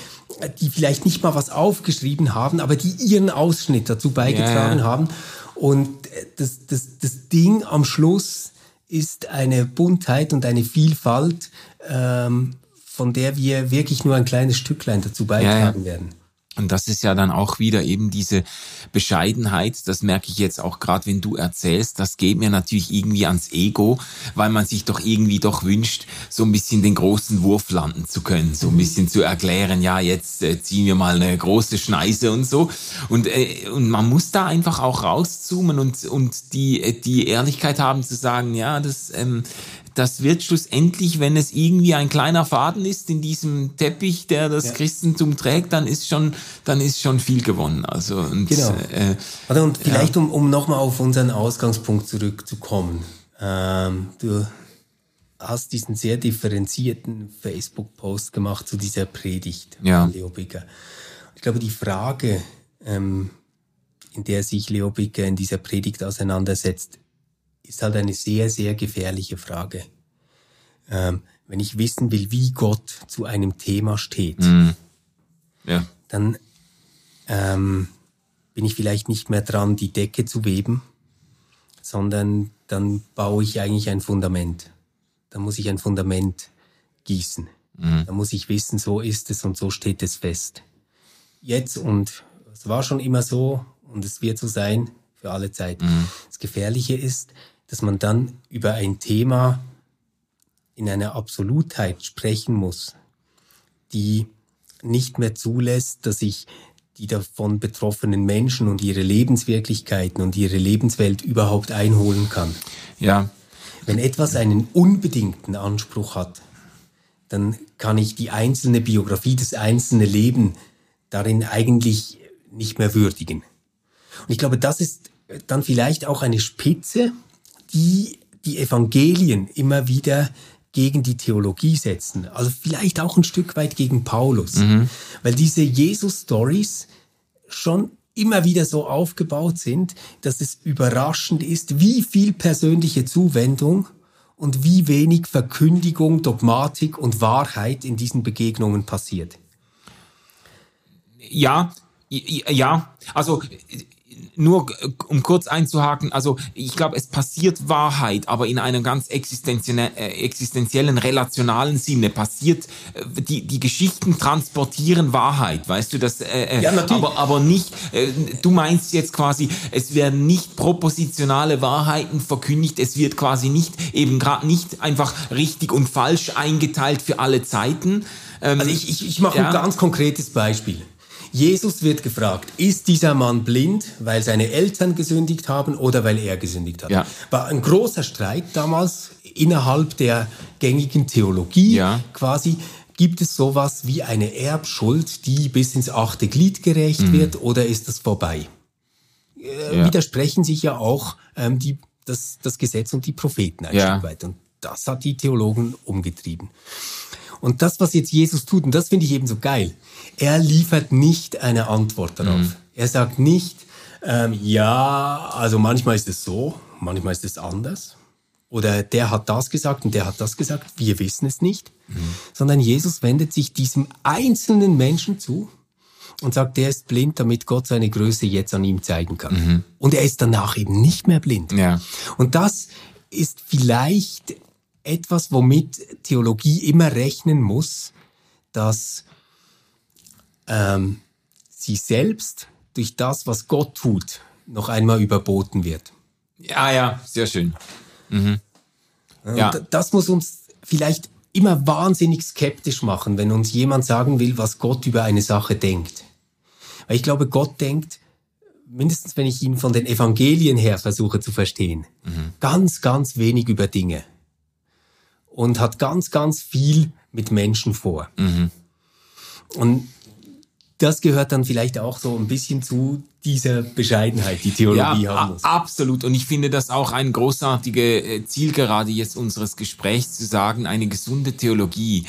die vielleicht nicht mal was aufgeschrieben haben, aber die ihren Ausschnitt dazu beigetragen yeah. haben. Und das, das, das Ding am Schluss ist eine Buntheit und eine Vielfalt, ähm, von der wir wirklich nur ein kleines Stücklein dazu beitragen werden. Und das ist ja dann auch wieder eben diese Bescheidenheit, das merke ich jetzt auch gerade, wenn du erzählst, das geht mir natürlich irgendwie ans Ego, weil man sich doch irgendwie doch wünscht, so ein bisschen den großen Wurf landen zu können, so ein mhm. bisschen zu erklären, ja, jetzt äh, ziehen wir mal eine große Schneise und so. Und, äh, und man muss da einfach auch rauszoomen und, und die, äh, die Ehrlichkeit haben zu sagen, ja, das, ähm, das wird schlussendlich, wenn es irgendwie ein kleiner Faden ist in diesem Teppich, der das ja. Christentum trägt, dann ist schon, dann ist schon viel gewonnen. Also und, genau. Äh, also und vielleicht ja. um, um nochmal auf unseren Ausgangspunkt zurückzukommen. Ähm, du hast diesen sehr differenzierten Facebook-Post gemacht zu dieser Predigt ja. von Leo Bicker. Ich glaube, die Frage, ähm, in der sich Leo Bicker in dieser Predigt auseinandersetzt, ist halt eine sehr, sehr gefährliche Frage. Ähm, wenn ich wissen will, wie Gott zu einem Thema steht, mm. ja. dann ähm, bin ich vielleicht nicht mehr dran, die Decke zu weben, sondern dann baue ich eigentlich ein Fundament. Da muss ich ein Fundament gießen. Mm. Da muss ich wissen, so ist es und so steht es fest. Jetzt und es war schon immer so und es wird so sein für alle Zeit. Mm. Das Gefährliche ist, dass man dann über ein Thema in einer Absolutheit sprechen muss, die nicht mehr zulässt, dass ich die davon betroffenen Menschen und ihre Lebenswirklichkeiten und ihre Lebenswelt überhaupt einholen kann. Ja. Wenn etwas einen unbedingten Anspruch hat, dann kann ich die einzelne Biografie, das einzelne Leben darin eigentlich nicht mehr würdigen. Und ich glaube, das ist dann vielleicht auch eine Spitze die die Evangelien immer wieder gegen die Theologie setzen. Also vielleicht auch ein Stück weit gegen Paulus. Mhm. Weil diese Jesus-Stories schon immer wieder so aufgebaut sind, dass es überraschend ist, wie viel persönliche Zuwendung und wie wenig Verkündigung, Dogmatik und Wahrheit in diesen Begegnungen passiert. Ja, ja, also nur um kurz einzuhaken, also ich glaube, es passiert Wahrheit, aber in einem ganz existenziellen, äh, existenziellen relationalen Sinne passiert, äh, die, die Geschichten transportieren Wahrheit, weißt du, das, äh, äh ja, natürlich. aber, aber nicht, äh, du meinst jetzt quasi, es werden nicht propositionale Wahrheiten verkündigt, es wird quasi nicht, eben gerade nicht einfach richtig und falsch eingeteilt für alle Zeiten. Ähm, also ich, ich, ich mache ja. ein ganz konkretes Beispiel. Jesus wird gefragt, ist dieser Mann blind, weil seine Eltern gesündigt haben oder weil er gesündigt hat? Ja. War ein großer Streit damals innerhalb der gängigen Theologie. Ja. Quasi gibt es sowas wie eine Erbschuld, die bis ins achte Glied gerecht mhm. wird oder ist das vorbei? Äh, ja. Widersprechen sich ja auch ähm, die, das, das Gesetz und die Propheten ein ja. Stück weit. Und das hat die Theologen umgetrieben. Und das, was jetzt Jesus tut, und das finde ich eben so geil, er liefert nicht eine Antwort darauf. Mhm. Er sagt nicht, ähm, ja, also manchmal ist es so, manchmal ist es anders. Oder der hat das gesagt und der hat das gesagt, wir wissen es nicht. Mhm. Sondern Jesus wendet sich diesem einzelnen Menschen zu und sagt, der ist blind, damit Gott seine Größe jetzt an ihm zeigen kann. Mhm. Und er ist danach eben nicht mehr blind. Ja. Und das ist vielleicht etwas, womit Theologie immer rechnen muss, dass ähm, sie selbst durch das, was Gott tut, noch einmal überboten wird. Ja, ja, sehr schön. Mhm. Ja. Das muss uns vielleicht immer wahnsinnig skeptisch machen, wenn uns jemand sagen will, was Gott über eine Sache denkt. Weil ich glaube, Gott denkt, mindestens wenn ich ihn von den Evangelien her versuche zu verstehen, mhm. ganz, ganz wenig über Dinge. Und hat ganz, ganz viel mit Menschen vor. Mhm. Und das gehört dann vielleicht auch so ein bisschen zu dieser Bescheidenheit, die Theologie ja, haben muss. Absolut. Und ich finde das auch ein großartige äh, Zielgerade jetzt unseres Gesprächs zu sagen, eine gesunde Theologie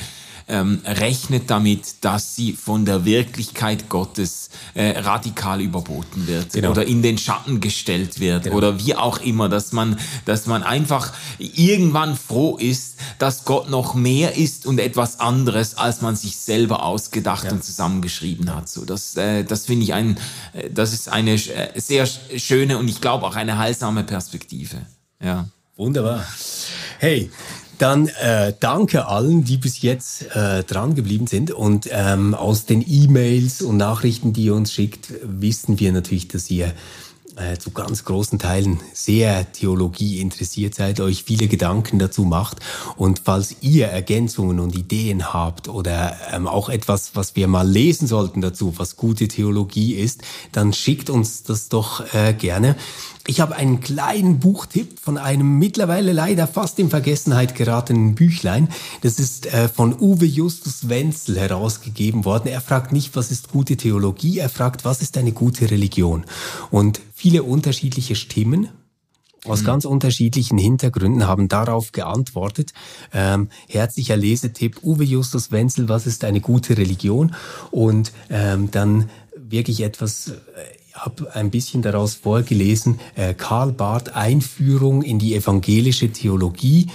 ähm, rechnet damit, dass sie von der Wirklichkeit Gottes äh, radikal überboten wird genau. oder in den Schatten gestellt wird genau. oder wie auch immer, dass man, dass man einfach irgendwann froh ist, dass Gott noch mehr ist und etwas anderes, als man sich selber ausgedacht ja. und zusammengeschrieben hat. So, das, äh, das finde ich ein, äh, das ist eine äh, sehr schöne und ich glaube auch eine heilsame Perspektive. Ja. Wunderbar. Hey, dann äh, danke allen, die bis jetzt äh, dran geblieben sind. Und ähm, aus den E-Mails und Nachrichten, die ihr uns schickt, wissen wir natürlich, dass ihr äh, zu ganz großen Teilen sehr Theologie interessiert seid, euch viele Gedanken dazu macht. Und falls ihr Ergänzungen und Ideen habt oder ähm, auch etwas, was wir mal lesen sollten dazu, was gute Theologie ist, dann schickt uns das doch äh, gerne. Ich habe einen kleinen Buchtipp von einem mittlerweile leider fast in Vergessenheit geratenen Büchlein. Das ist äh, von Uwe Justus Wenzel herausgegeben worden. Er fragt nicht, was ist gute Theologie, er fragt, was ist eine gute Religion. Und viele unterschiedliche Stimmen aus mhm. ganz unterschiedlichen Hintergründen haben darauf geantwortet. Ähm, herzlicher Lesetipp, Uwe Justus Wenzel, was ist eine gute Religion? Und ähm, dann wirklich etwas äh, habe ein bisschen daraus vorgelesen, äh, Karl Barth Einführung in die evangelische Theologie.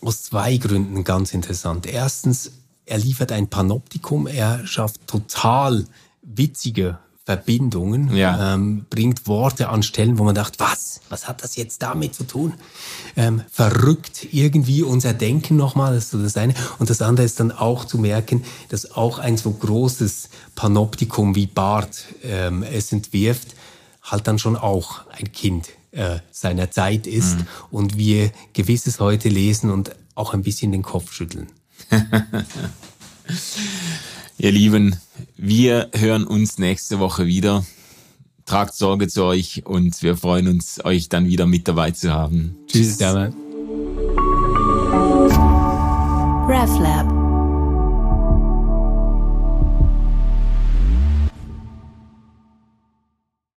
Aus zwei Gründen ganz interessant. Erstens, er liefert ein Panoptikum, er schafft total witzige Verbindungen, ja. ähm, bringt Worte an Stellen, wo man dacht, was, was hat das jetzt damit zu tun? Ähm, verrückt irgendwie unser Denken nochmal, das ist so das eine. Und das andere ist dann auch zu merken, dass auch ein so großes Panoptikum wie Barth ähm, es entwirft, halt dann schon auch ein Kind äh, seiner Zeit ist mhm. und wir gewisses heute lesen und auch ein bisschen den Kopf schütteln. Ihr Lieben, wir hören uns nächste Woche wieder. Tragt Sorge zu euch und wir freuen uns, euch dann wieder mit dabei zu haben. Tschüss. Tschüss. RefLab